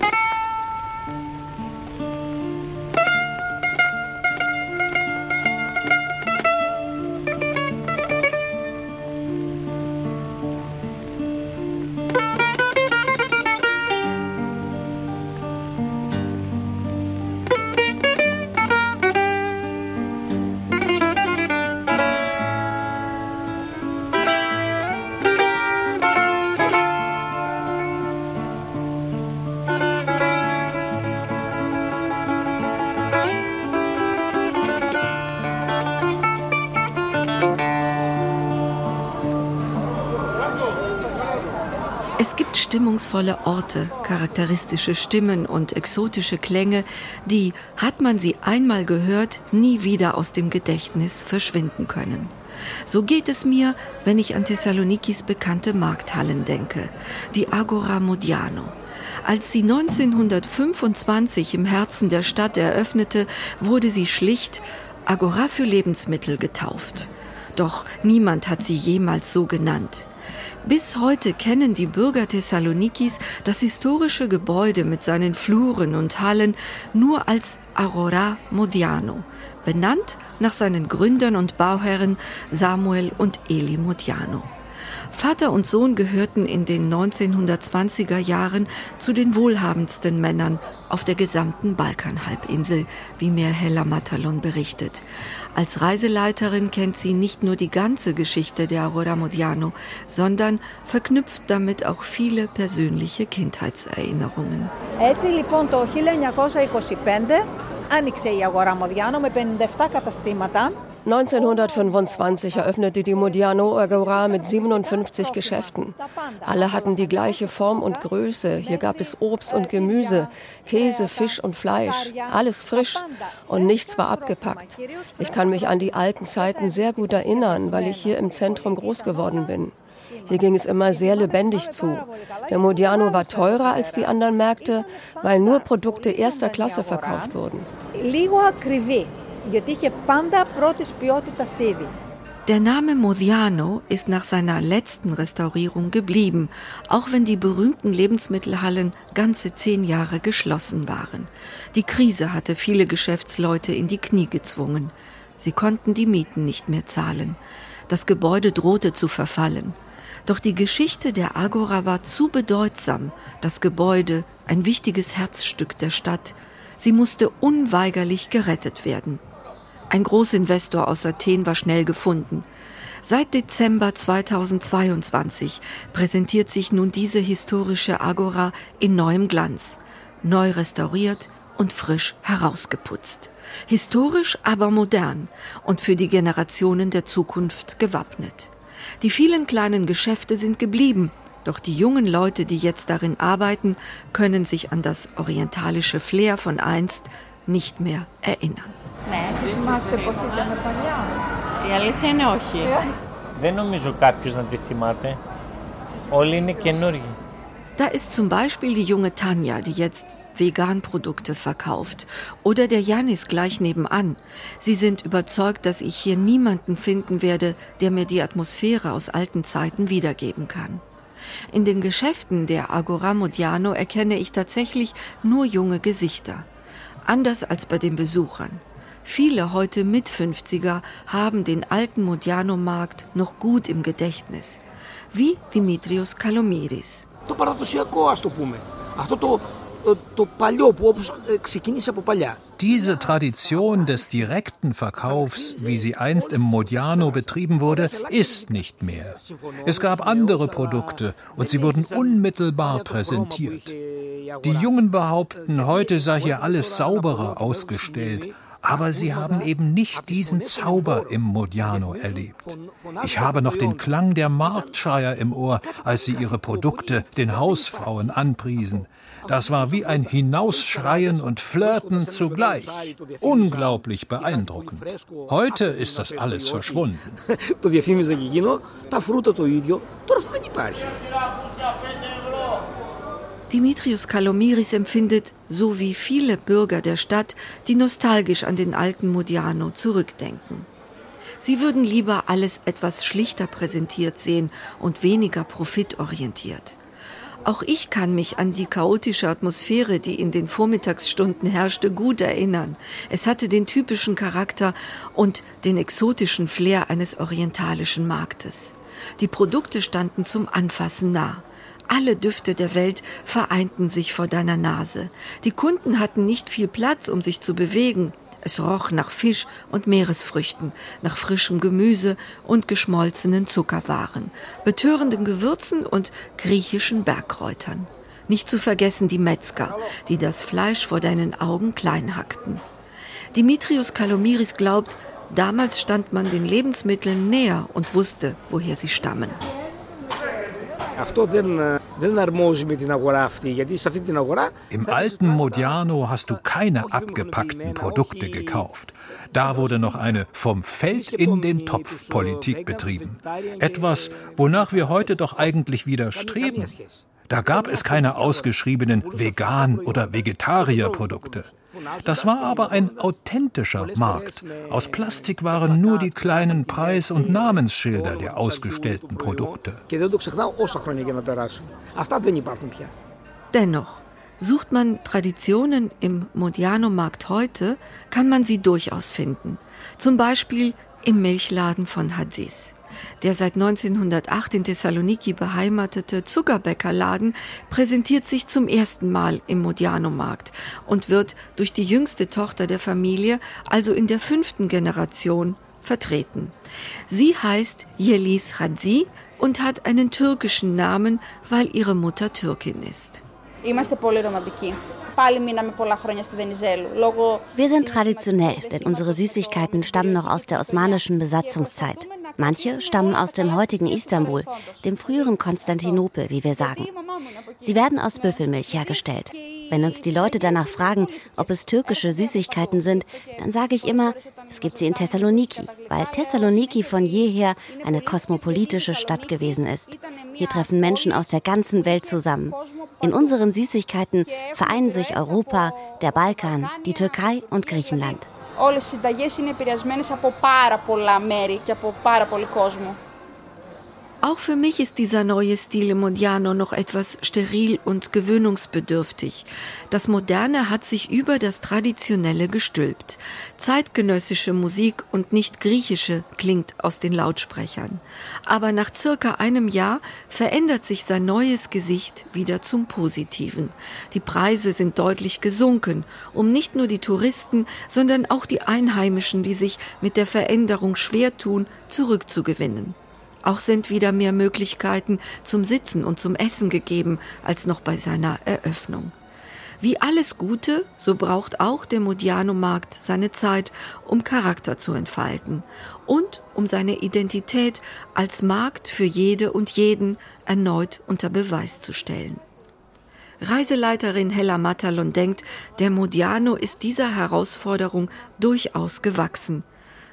you. Es gibt stimmungsvolle Orte, charakteristische Stimmen und exotische Klänge, die, hat man sie einmal gehört, nie wieder aus dem Gedächtnis verschwinden können. So geht es mir, wenn ich an Thessalonikis bekannte Markthallen denke, die Agora Modiano. Als sie 1925 im Herzen der Stadt eröffnete, wurde sie schlicht Agora für Lebensmittel getauft. Doch niemand hat sie jemals so genannt. Bis heute kennen die Bürger Thessalonikis das historische Gebäude mit seinen Fluren und Hallen nur als Aurora Modiano, benannt nach seinen Gründern und Bauherren Samuel und Eli Modiano. Vater und Sohn gehörten in den 1920er Jahren zu den wohlhabendsten Männern auf der gesamten Balkanhalbinsel, wie mir Hella Matalon berichtet. Als Reiseleiterin kennt sie nicht nur die ganze Geschichte der Aurora Modiano, sondern verknüpft damit auch viele persönliche Kindheitserinnerungen. Έτσι λοιπόν το 1925 άνοιξε η Αγορά Μοδιάνο με 57 καταστήματα 1925 eröffnete die Modiano Agora mit 57 Geschäften. Alle hatten die gleiche Form und Größe. Hier gab es Obst und Gemüse, Käse, Fisch und Fleisch. Alles frisch und nichts war abgepackt. Ich kann mich an die alten Zeiten sehr gut erinnern, weil ich hier im Zentrum groß geworden bin. Hier ging es immer sehr lebendig zu. Der Modiano war teurer als die anderen Märkte, weil nur Produkte erster Klasse verkauft wurden. Der Name Modiano ist nach seiner letzten Restaurierung geblieben, auch wenn die berühmten Lebensmittelhallen ganze zehn Jahre geschlossen waren. Die Krise hatte viele Geschäftsleute in die Knie gezwungen. Sie konnten die Mieten nicht mehr zahlen. Das Gebäude drohte zu verfallen. Doch die Geschichte der Agora war zu bedeutsam, das Gebäude ein wichtiges Herzstück der Stadt. Sie musste unweigerlich gerettet werden. Ein Großinvestor aus Athen war schnell gefunden. Seit Dezember 2022 präsentiert sich nun diese historische Agora in neuem Glanz, neu restauriert und frisch herausgeputzt. Historisch, aber modern und für die Generationen der Zukunft gewappnet. Die vielen kleinen Geschäfte sind geblieben, doch die jungen Leute, die jetzt darin arbeiten, können sich an das orientalische Flair von einst nicht mehr erinnern. Ναι. Και θυμάστε πώς ήταν παλιά. Η αλήθεια είναι όχι. Δεν νομίζω κάποιος να τη θυμάται. Όλοι είναι καινούργοι. Da ist zum Beispiel die junge Tanja, die jetzt Veganprodukte verkauft. Oder der Janis gleich nebenan. Sie sind überzeugt, dass ich hier niemanden finden werde, der mir die Atmosphäre aus alten Zeiten wiedergeben kann. In den Geschäften der Agora Modiano erkenne ich tatsächlich nur junge Gesichter. Anders als bei den Besuchern. Viele heute mit 50er haben den alten Modiano-Markt noch gut im Gedächtnis. Wie Dimitrios Kalomiris. Το παραδοσιακό, ας το πούμε. Αυτό το, το, το παλιό που όπως ξεκίνησε από παλιά. Diese Tradition des direkten Verkaufs, wie sie einst im Modiano betrieben wurde, ist nicht mehr. Es gab andere Produkte und sie wurden unmittelbar präsentiert. Die Jungen behaupten, heute sei hier alles sauberer ausgestellt. aber sie haben eben nicht diesen Zauber im Modiano erlebt. Ich habe noch den Klang der Marktschreier im Ohr, als sie ihre Produkte den Hausfrauen anpriesen. Das war wie ein Hinausschreien und Flirten zugleich. Unglaublich beeindruckend. Heute ist das alles verschwunden. Dimitrios Kalomiris empfindet, so wie viele Bürger der Stadt, die nostalgisch an den alten Modiano zurückdenken. Sie würden lieber alles etwas schlichter präsentiert sehen und weniger profitorientiert. Auch ich kann mich an die chaotische Atmosphäre, die in den Vormittagsstunden herrschte, gut erinnern. Es hatte den typischen Charakter und den exotischen Flair eines orientalischen Marktes. Die Produkte standen zum Anfassen nah. Alle Düfte der Welt vereinten sich vor deiner Nase. Die Kunden hatten nicht viel Platz, um sich zu bewegen. Es roch nach Fisch und Meeresfrüchten, nach frischem Gemüse und geschmolzenen Zuckerwaren, betörenden Gewürzen und griechischen Bergkräutern. Nicht zu vergessen die Metzger, die das Fleisch vor deinen Augen klein hackten. Dimitrios Kalomiris glaubt, damals stand man den Lebensmitteln näher und wusste, woher sie stammen. Αυτό δεν, δεν αρμόζει με την αγορά αυτή, γιατί σε αυτή την αγορά... Im alten Modiano hast du keine abgepackten Produkte gekauft. Da wurde noch eine vom Feld in den Topf Politik betrieben. Etwas, wonach wir heute doch eigentlich widerstreben. Da gab es keine ausgeschriebenen Vegan- oder Vegetarierprodukte. Das war aber ein authentischer Markt. Aus Plastik waren nur die kleinen Preis- und Namensschilder der ausgestellten Produkte. Dennoch, sucht man Traditionen im Modiano-Markt heute, kann man sie durchaus finden. Zum Beispiel im Milchladen von Hadis. Der seit 1908 in Thessaloniki beheimatete Zuckerbäckerladen präsentiert sich zum ersten Mal im Modiano-Markt und wird durch die jüngste Tochter der Familie, also in der fünften Generation, vertreten. Sie heißt Yelis Hadzi und hat einen türkischen Namen, weil ihre Mutter Türkin ist. Wir sind traditionell, denn unsere Süßigkeiten stammen noch aus der osmanischen Besatzungszeit. Manche stammen aus dem heutigen Istanbul, dem früheren Konstantinopel, wie wir sagen. Sie werden aus Büffelmilch hergestellt. Wenn uns die Leute danach fragen, ob es türkische Süßigkeiten sind, dann sage ich immer, es gibt sie in Thessaloniki, weil Thessaloniki von jeher eine kosmopolitische Stadt gewesen ist. Hier treffen Menschen aus der ganzen Welt zusammen. In unseren Süßigkeiten vereinen sich Europa, der Balkan, die Türkei und Griechenland. Όλες οι συνταγές είναι επηρεασμένες από πάρα πολλά μέρη και από πάρα πολύ κόσμο. Auch für mich ist dieser neue Stil im Modiano noch etwas steril und gewöhnungsbedürftig. Das Moderne hat sich über das Traditionelle gestülpt. Zeitgenössische Musik und nicht griechische klingt aus den Lautsprechern. Aber nach circa einem Jahr verändert sich sein neues Gesicht wieder zum Positiven. Die Preise sind deutlich gesunken, um nicht nur die Touristen, sondern auch die Einheimischen, die sich mit der Veränderung schwer tun, zurückzugewinnen. Auch sind wieder mehr Möglichkeiten zum Sitzen und zum Essen gegeben als noch bei seiner Eröffnung. Wie alles Gute, so braucht auch der Modiano-Markt seine Zeit, um Charakter zu entfalten und um seine Identität als Markt für jede und jeden erneut unter Beweis zu stellen. Reiseleiterin Hella Matalon denkt, der Modiano ist dieser Herausforderung durchaus gewachsen.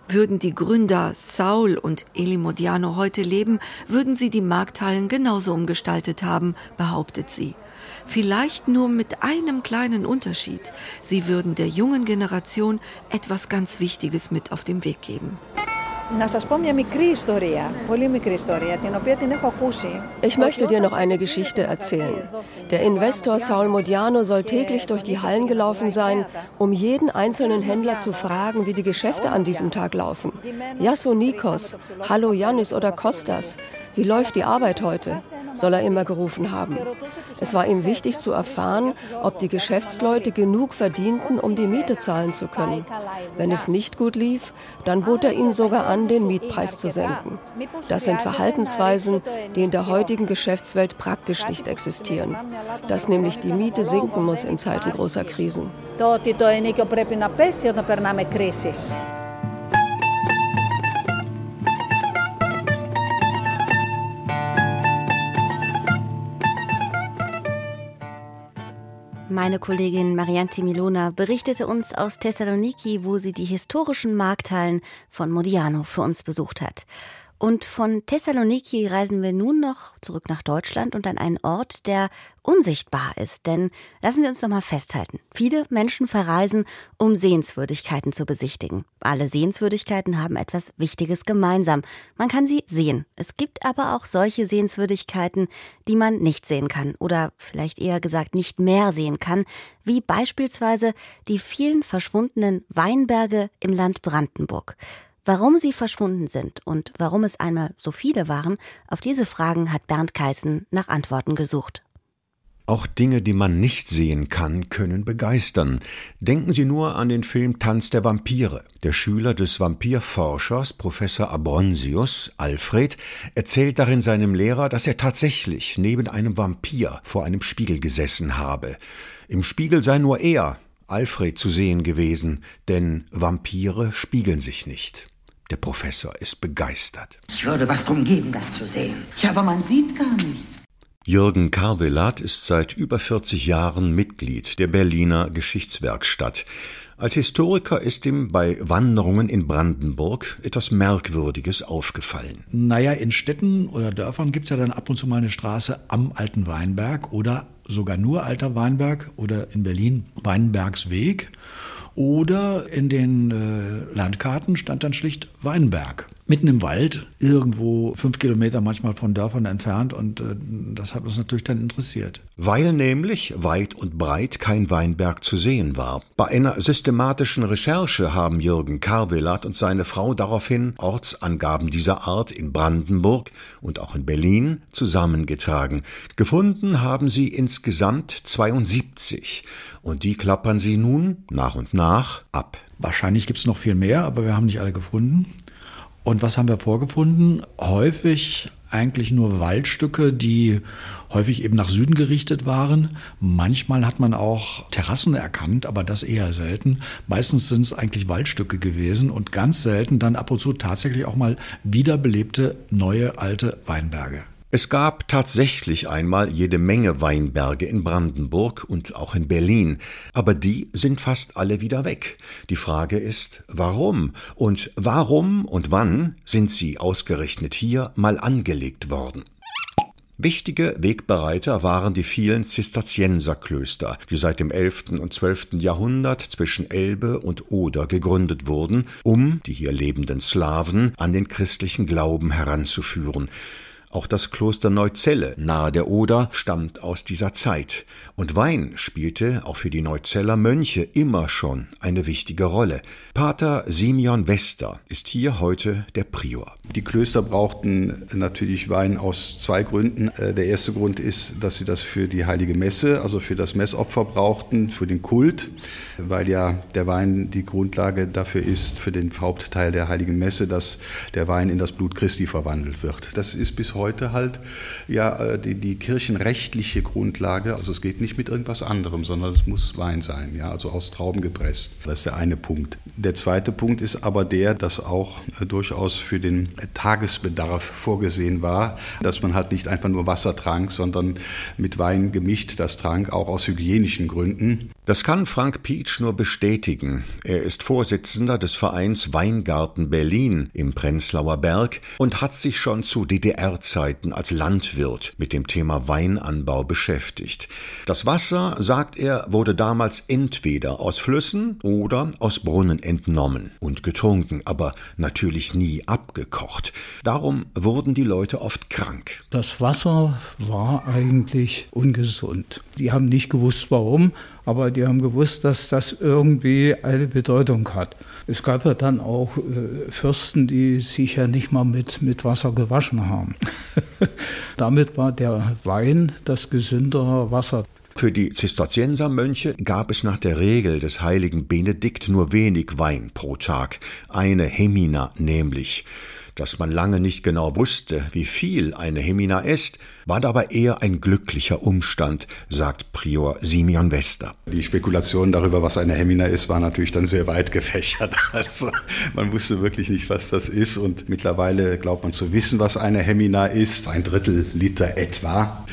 Würden die Gründer Saul und Eli Modiano heute leben, würden sie die Markthallen genauso umgestaltet haben, behauptet sie. Vielleicht nur mit einem kleinen Unterschied. Sie würden der jungen Generation etwas ganz Wichtiges mit auf den Weg geben. Ich möchte dir noch eine Geschichte erzählen. Der Investor Saul Modiano soll täglich durch die Hallen gelaufen sein, um jeden einzelnen Händler zu fragen, wie die Geschäfte an diesem Tag laufen. Yasso Nikos, Hallo Janis oder Kostas, wie läuft die Arbeit heute? soll er immer gerufen haben. Es war ihm wichtig zu erfahren, ob die Geschäftsleute genug verdienten, um die Miete zahlen zu können. Wenn es nicht gut lief, dann bot er ihnen sogar an, den Mietpreis zu senken. Das sind Verhaltensweisen, die in der heutigen Geschäftswelt praktisch nicht existieren. Dass nämlich die Miete sinken muss in Zeiten großer Krisen. Το ότι το ενίκιο πρέπει να πέσει όταν περνάμε κρίσεις. Meine Kollegin Marianti Milona berichtete uns aus Thessaloniki, wo sie die historischen Markthallen von Modiano für uns besucht hat. Und von Thessaloniki reisen wir nun noch zurück nach Deutschland und an einen Ort, der unsichtbar ist. Denn lassen Sie uns noch mal festhalten. Viele Menschen verreisen, um Sehenswürdigkeiten zu besichtigen. Alle Sehenswürdigkeiten haben etwas Wichtiges gemeinsam. Man kann sie sehen. Es gibt aber auch solche Sehenswürdigkeiten, die man nicht sehen kann oder vielleicht eher gesagt nicht mehr sehen kann, wie beispielsweise die vielen verschwundenen Weinberge im Land Brandenburg. Warum sie verschwunden sind und warum es einmal so viele waren, auf diese Fragen hat Bernd Keißen nach Antworten gesucht. Auch Dinge, die man nicht sehen kann, können begeistern. Denken Sie nur an den Film Tanz der Vampire. Der Schüler des Vampirforschers Professor Abronsius, Alfred, erzählt darin seinem Lehrer, dass er tatsächlich neben einem Vampir vor einem Spiegel gesessen habe. Im Spiegel sei nur er, Alfred, zu sehen gewesen, denn Vampire spiegeln sich nicht. Der Professor ist begeistert. Ich würde was drum geben, das zu sehen. Ja, aber man sieht gar nichts. Jürgen Karvelat ist seit über 40 Jahren Mitglied der Berliner Geschichtswerkstatt. Als Historiker ist ihm bei Wanderungen in Brandenburg etwas Merkwürdiges aufgefallen. Naja, in Städten oder Dörfern gibt es ja dann ab und zu mal eine Straße am Alten Weinberg oder sogar nur Alter Weinberg oder in Berlin Weinbergsweg. Oder in den äh, Landkarten stand dann schlicht Weinberg mitten im Wald, irgendwo fünf Kilometer manchmal von Dörfern entfernt. Und äh, das hat uns natürlich dann interessiert. Weil nämlich weit und breit kein Weinberg zu sehen war. Bei einer systematischen Recherche haben Jürgen Karvelat und seine Frau daraufhin Ortsangaben dieser Art in Brandenburg und auch in Berlin zusammengetragen. Gefunden haben sie insgesamt 72. Und die klappern sie nun nach und nach ab. Wahrscheinlich gibt es noch viel mehr, aber wir haben nicht alle gefunden. Und was haben wir vorgefunden? Häufig eigentlich nur Waldstücke, die häufig eben nach Süden gerichtet waren. Manchmal hat man auch Terrassen erkannt, aber das eher selten. Meistens sind es eigentlich Waldstücke gewesen und ganz selten dann ab und zu tatsächlich auch mal wiederbelebte neue alte Weinberge. Es gab tatsächlich einmal jede Menge Weinberge in Brandenburg und auch in Berlin, aber die sind fast alle wieder weg. Die Frage ist, warum? Und warum und wann sind sie ausgerechnet hier mal angelegt worden? Wichtige Wegbereiter waren die vielen Zisterzienserklöster, die seit dem 11. und 12. Jahrhundert zwischen Elbe und Oder gegründet wurden, um die hier lebenden Slawen an den christlichen Glauben heranzuführen. Auch das Kloster Neuzelle nahe der Oder stammt aus dieser Zeit, und Wein spielte auch für die Neuzeller Mönche immer schon eine wichtige Rolle. Pater Simeon Wester ist hier heute der Prior. Die Klöster brauchten natürlich Wein aus zwei Gründen. Äh, der erste Grund ist, dass sie das für die heilige Messe, also für das Messopfer brauchten, für den Kult, weil ja der Wein die Grundlage dafür ist, für den Hauptteil der heiligen Messe, dass der Wein in das Blut Christi verwandelt wird. Das ist bis heute halt ja äh, die, die kirchenrechtliche Grundlage. Also es geht nicht mit irgendwas anderem, sondern es muss Wein sein, ja, also aus Trauben gepresst. Das ist der eine Punkt. Der zweite Punkt ist aber der, dass auch äh, durchaus für den Tagesbedarf vorgesehen war, dass man halt nicht einfach nur Wasser trank, sondern mit Wein gemischt das trank, auch aus hygienischen Gründen. Das kann Frank Pietsch nur bestätigen. Er ist Vorsitzender des Vereins Weingarten Berlin im Prenzlauer Berg und hat sich schon zu DDR Römerzeiten als Landwirt mit dem Thema Weinanbau beschäftigt. Das Wasser, sagt er, wurde damals entweder aus Flüssen oder aus Brunnen entnommen und getrunken, aber natürlich nie abgekocht. Darum wurden die Leute oft krank. Das Wasser war eigentlich ungesund. Die haben nicht gewusst, warum, aber die haben gewusst, dass das irgendwie eine Bedeutung hat. Es gab ja dann auch äh, Fürsten, die sich ja nicht mal mit, mit Wasser gewaschen haben. Damit war der Wein das gesündere Wasser. Für die Zisterziensermönche gab es nach der Regel des heiligen Benedikt nur wenig Wein pro Tag, eine Hemina nämlich. Dass man lange nicht genau wusste, wie viel eine Hemina ist, war dabei eher ein glücklicher Umstand, sagt Prior Simeon Wester. Die Spekulation darüber, was eine Hemina ist, war natürlich dann sehr weit gefächert. Also man wusste wirklich nicht, was das ist und mittlerweile glaubt man zu wissen, was eine Hemina ist. Ein Drittel Liter etwa.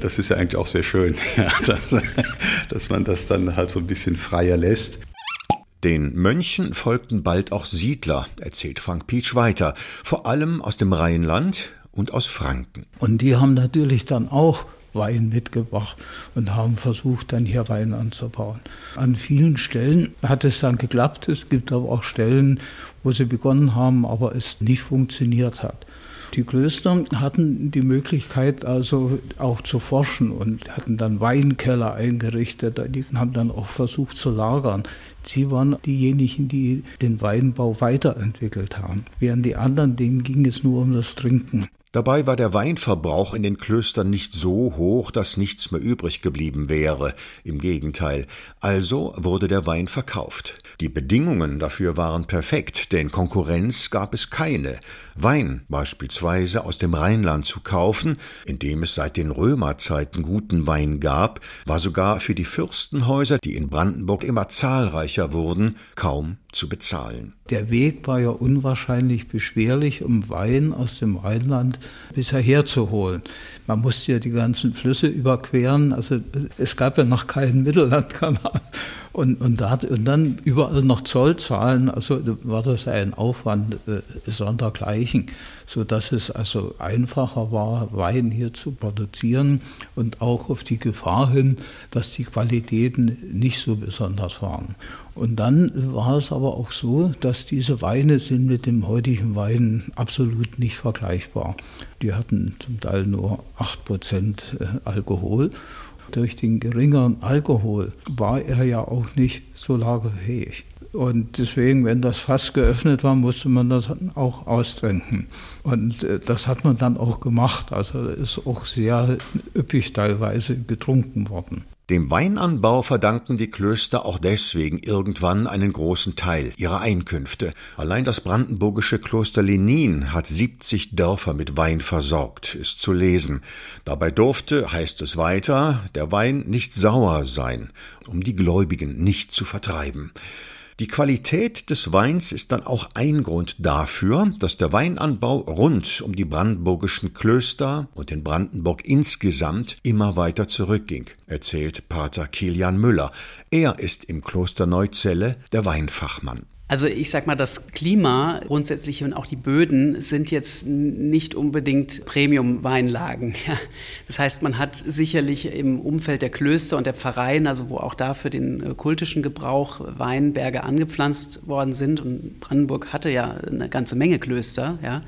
Das ist ja eigentlich auch sehr schön, dass man das dann halt so ein bisschen freier lässt. Den Mönchen folgten bald auch Siedler, erzählt Frank Pietsch weiter, vor allem aus dem Rheinland und aus Franken. Und die haben natürlich dann auch Wein mitgebracht und haben versucht, dann hier Wein anzubauen. An vielen Stellen hat es dann geklappt. Es gibt aber auch Stellen, wo sie begonnen haben, aber es nicht funktioniert hat. Die Klöster hatten die Möglichkeit also auch zu forschen und hatten dann Weinkeller eingerichtet. Die haben dann auch versucht zu lagern. Sie waren diejenigen, die den Weinbau weiterentwickelt haben, während die anderen, denen ging es nur um das Trinken. Dabei war der Weinverbrauch in den Klöstern nicht so hoch, dass nichts mehr übrig geblieben wäre. Im Gegenteil. Also wurde der Wein verkauft. Die Bedingungen dafür waren perfekt, denn Konkurrenz gab es keine. Wein beispielsweise aus dem Rheinland zu kaufen, in dem es seit den Römerzeiten guten Wein gab, war sogar für die Fürstenhäuser, die in Brandenburg immer zahlreicher wurden, kaum zu bezahlen. Der Weg war ja unwahrscheinlich beschwerlich, um Wein aus dem Rheinland bisher herzuholen. Man musste ja die ganzen Flüsse überqueren, also es gab ja noch keinen Mittellandkanal. Und, und, da, und dann überall noch Zoll zahlen, also war das ein Aufwand äh, sondergleichen, sodass es also einfacher war, Wein hier zu produzieren und auch auf die Gefahr hin, dass die Qualitäten nicht so besonders waren. Und dann war es aber auch so, dass diese Weine sind mit dem heutigen Wein absolut nicht vergleichbar. Die hatten zum Teil nur 8% äh, Alkohol. Durch den geringeren Alkohol war er ja auch nicht so lagerfähig. Und deswegen, wenn das Fass geöffnet war, musste man das auch austrinken. Und äh, das hat man dann auch gemacht. Also ist auch sehr üppig teilweise getrunken worden. Dem Weinanbau verdanken die Klöster auch deswegen irgendwann einen großen Teil ihrer Einkünfte. Allein das brandenburgische Kloster Lenin hat 70 Dörfer mit Wein versorgt, ist zu lesen. Dabei durfte, heißt es weiter, der Wein nicht sauer sein, um die Gläubigen nicht zu vertreiben. Die Qualität des Weins ist dann auch ein Grund dafür, dass der Weinanbau rund um die brandenburgischen Klöster und in Brandenburg insgesamt immer weiter zurückging, erzählt Pater Kilian Müller. Er ist im Kloster Neuzelle der Weinfachmann. Also ich sag mal, das Klima grundsätzlich und auch die Böden sind jetzt nicht unbedingt Premium-Weinlagen. Das heißt, man hat sicherlich im Umfeld der Klöster und der Pfarreien, also wo auch da für den äh, kultischen Gebrauch Weinberge angepflanzt worden sind, und Brandenburg hatte ja eine ganze Menge Klöster, ja,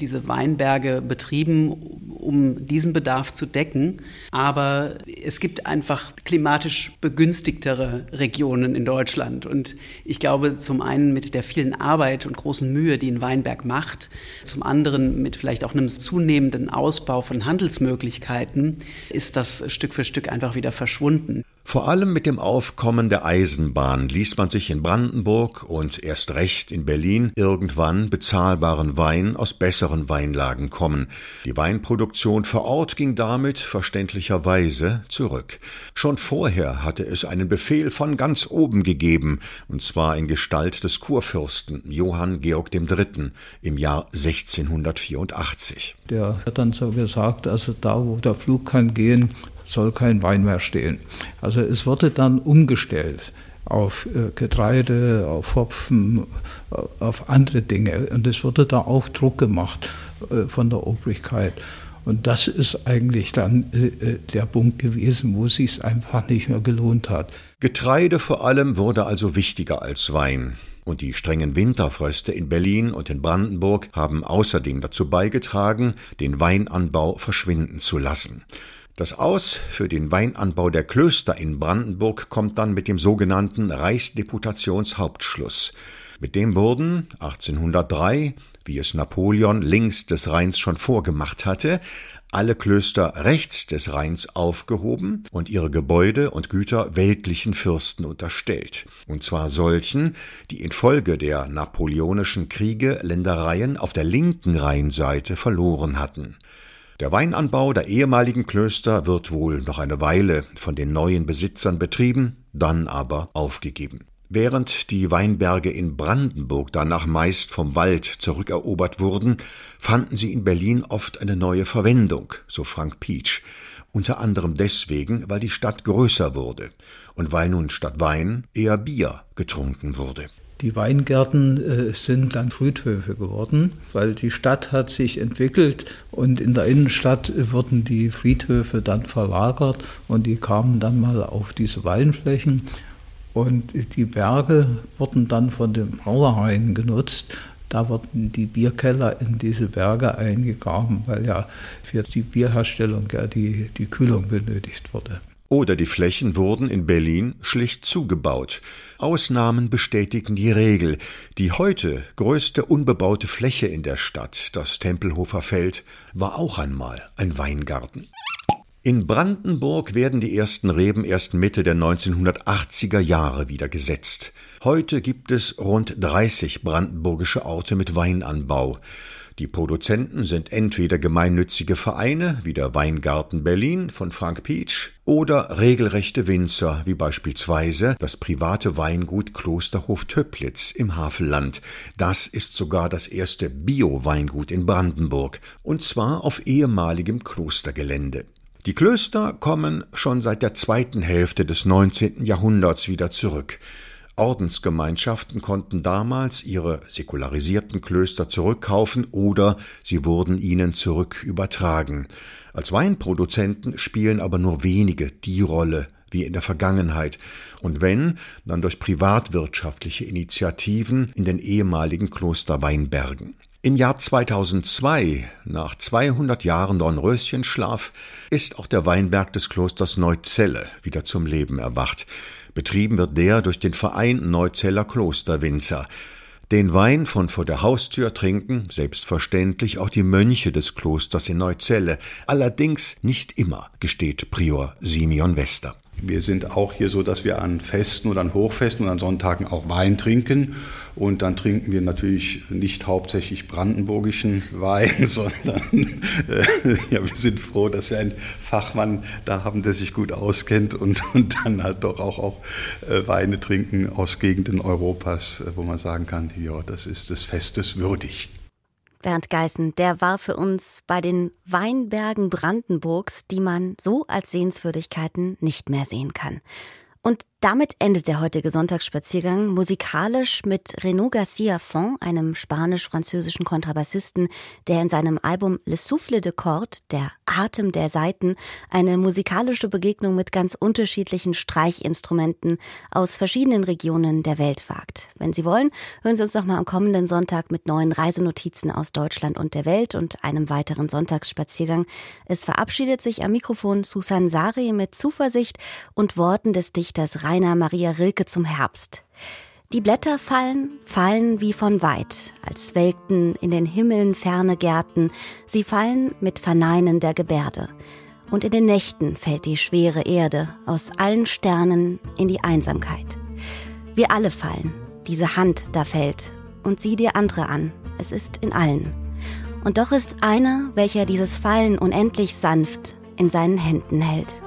diese Weinberge betrieben, um diesen Bedarf zu decken. Aber es gibt einfach klimatisch begünstigtere Regionen in Deutschland. Und ich glaube, zum einen mit der vielen Arbeit und großen Mühe, die ein Weinberg macht, zum anderen mit vielleicht auch einem zunehmenden Ausbau von Handelsmöglichkeiten, ist das Stück für Stück einfach wieder verschwunden. Vor allem mit dem Aufkommen der Eisenbahn ließ man sich in Brandenburg und erst recht in Berlin irgendwann bezahlbaren Wein aus besseren Weinlagen kommen. Die Weinproduktion vor Ort ging damit verständlicherweise zurück. Schon vorher hatte es einen Befehl von ganz oben gegeben, und zwar in Gestalt des Kurfürsten Johann Georg III. im Jahr 1684. Der hat dann so gesagt, also da, wo der Flug kann gehen, soll kein Wein mehr stehen. Also es wurde dann umgestellt auf äh, Getreide, auf Hopfen, äh, auf andere Dinge. Und es wurde da auch Druck gemacht äh, von der Obrigkeit. Und das ist eigentlich dann der Punkt gewesen, wo es sich einfach nicht mehr gelohnt hat. Getreide vor allem wurde also wichtiger als Wein. Und die strengen Winterfröste in Berlin und in Brandenburg haben außerdem dazu beigetragen, den Weinanbau verschwinden zu lassen. Das Aus für den Weinanbau der Klöster in Brandenburg kommt dann mit dem sogenannten Reichsdeputationshauptschluss. Mit dem wurden 1803, wie es Napoleon links des Rheins schon vorgemacht hatte, alle Klöster rechts des Rheins aufgehoben und ihre Gebäude und Güter weltlichen Fürsten unterstellt, und zwar solchen, die infolge der napoleonischen Kriege Ländereien auf der linken Rheinseite verloren hatten. Der Weinanbau der ehemaligen Klöster wird wohl noch eine Weile von den neuen Besitzern betrieben, dann aber aufgegeben. Während die Weinberge in Brandenburg danach meist vom Wald zurückerobert wurden, fanden sie in Berlin oft eine neue Verwendung, so Frank Pietsch, unter anderem deswegen, weil die Stadt größer wurde und weil nun statt Wein eher Bier getrunken wurde. Die Weingärten äh, sind dann Friedhöfe geworden, weil die Stadt hat sich entwickelt und in der Innenstadt wurden die Friedhöfe dann verlagert und die kamen dann mal auf diese Weinflächen und die Berge wurden dann von den Brauereien genutzt. Da wurden die Bierkeller in diese Berge eingegraben, weil ja für die Bierherstellung ja die, die Kühlung benötigt wurde. Oder die Flächen wurden in Berlin schlicht zugebaut. Ausnahmen bestätigen die Regel. Die heute größte unbebaute Fläche in der Stadt, das Tempelhofer Feld, war auch einmal ein Weingarten. In Brandenburg werden die ersten Reben erst Mitte der 1980er Jahre wieder gesetzt. Heute gibt es rund 30 brandenburgische Orte mit Weinanbau. Die Produzenten sind entweder gemeinnützige Vereine wie der Weingarten Berlin von Frank Pietsch oder regelrechte Winzer wie beispielsweise das private Weingut Klosterhof Töplitz im Havelland. Das ist sogar das erste Bio-Weingut in Brandenburg und zwar auf ehemaligem Klostergelände. Die Klöster kommen schon seit der zweiten Hälfte des 19. Jahrhunderts wieder zurück. Ordensgemeinschaften konnten damals ihre säkularisierten Klöster zurückkaufen oder sie wurden ihnen zurück übertragen. Als Weinproduzenten spielen aber nur wenige die Rolle wie in der Vergangenheit, und wenn, dann durch privatwirtschaftliche Initiativen in den ehemaligen Klosterweinbergen. Im Jahr 2002, nach 200 Jahren Dornröschenschlaf, ist auch der Weinberg des Klosters Neuzelle wieder zum Leben erwacht. Betrieben wird der durch den Verein Neuzeller Klosterwinzer. Den Wein von vor der Haustür trinken selbstverständlich auch die Mönche des Klosters in Neuzelle, allerdings nicht immer, gesteht Prior Simeon Wester. Wir sind auch hier so, dass wir an Festen oder an Hochfesten und an Sonntagen auch Wein trinken. Und dann trinken wir natürlich nicht hauptsächlich brandenburgischen Wein, sondern äh, ja, wir sind froh, dass wir einen Fachmann da haben, der sich gut auskennt und, und dann halt doch auch, auch äh, Weine trinken aus Gegenden Europas, äh, wo man sagen kann, ja, das ist des Festes würdig. Bernd Geißen, der war für uns bei den Weinbergen Brandenburgs, die man so als Sehenswürdigkeiten nicht mehr sehen kann. Und damit endet der heutige Sonntagsspaziergang musikalisch mit Renaud Garcia Font, einem spanisch-französischen Kontrabassisten, der in seinem Album Le Souffle de Corde, der Atem der Saiten, eine musikalische Begegnung mit ganz unterschiedlichen Streichinstrumenten aus verschiedenen Regionen der Welt wagt. Wenn Sie wollen, hören Sie uns noch mal am kommenden Sonntag mit neuen Reisenotizen aus Deutschland und der Welt und einem weiteren Sonntagsspaziergang. Es verabschiedet sich am Mikrofon Susan Sari mit Zuversicht und Worten des Dichters Rainer Maria Rilke zum Herbst. Die Blätter fallen, fallen wie von weit, als welkten in den Himmeln ferne Gärten, sie fallen mit verneinender Gebärde. Und in den Nächten fällt die schwere Erde aus allen Sternen in die Einsamkeit. Wir alle fallen, diese Hand da fällt, und sieh dir andere an, es ist in allen. Und doch ist einer, welcher dieses Fallen unendlich sanft in seinen Händen hält.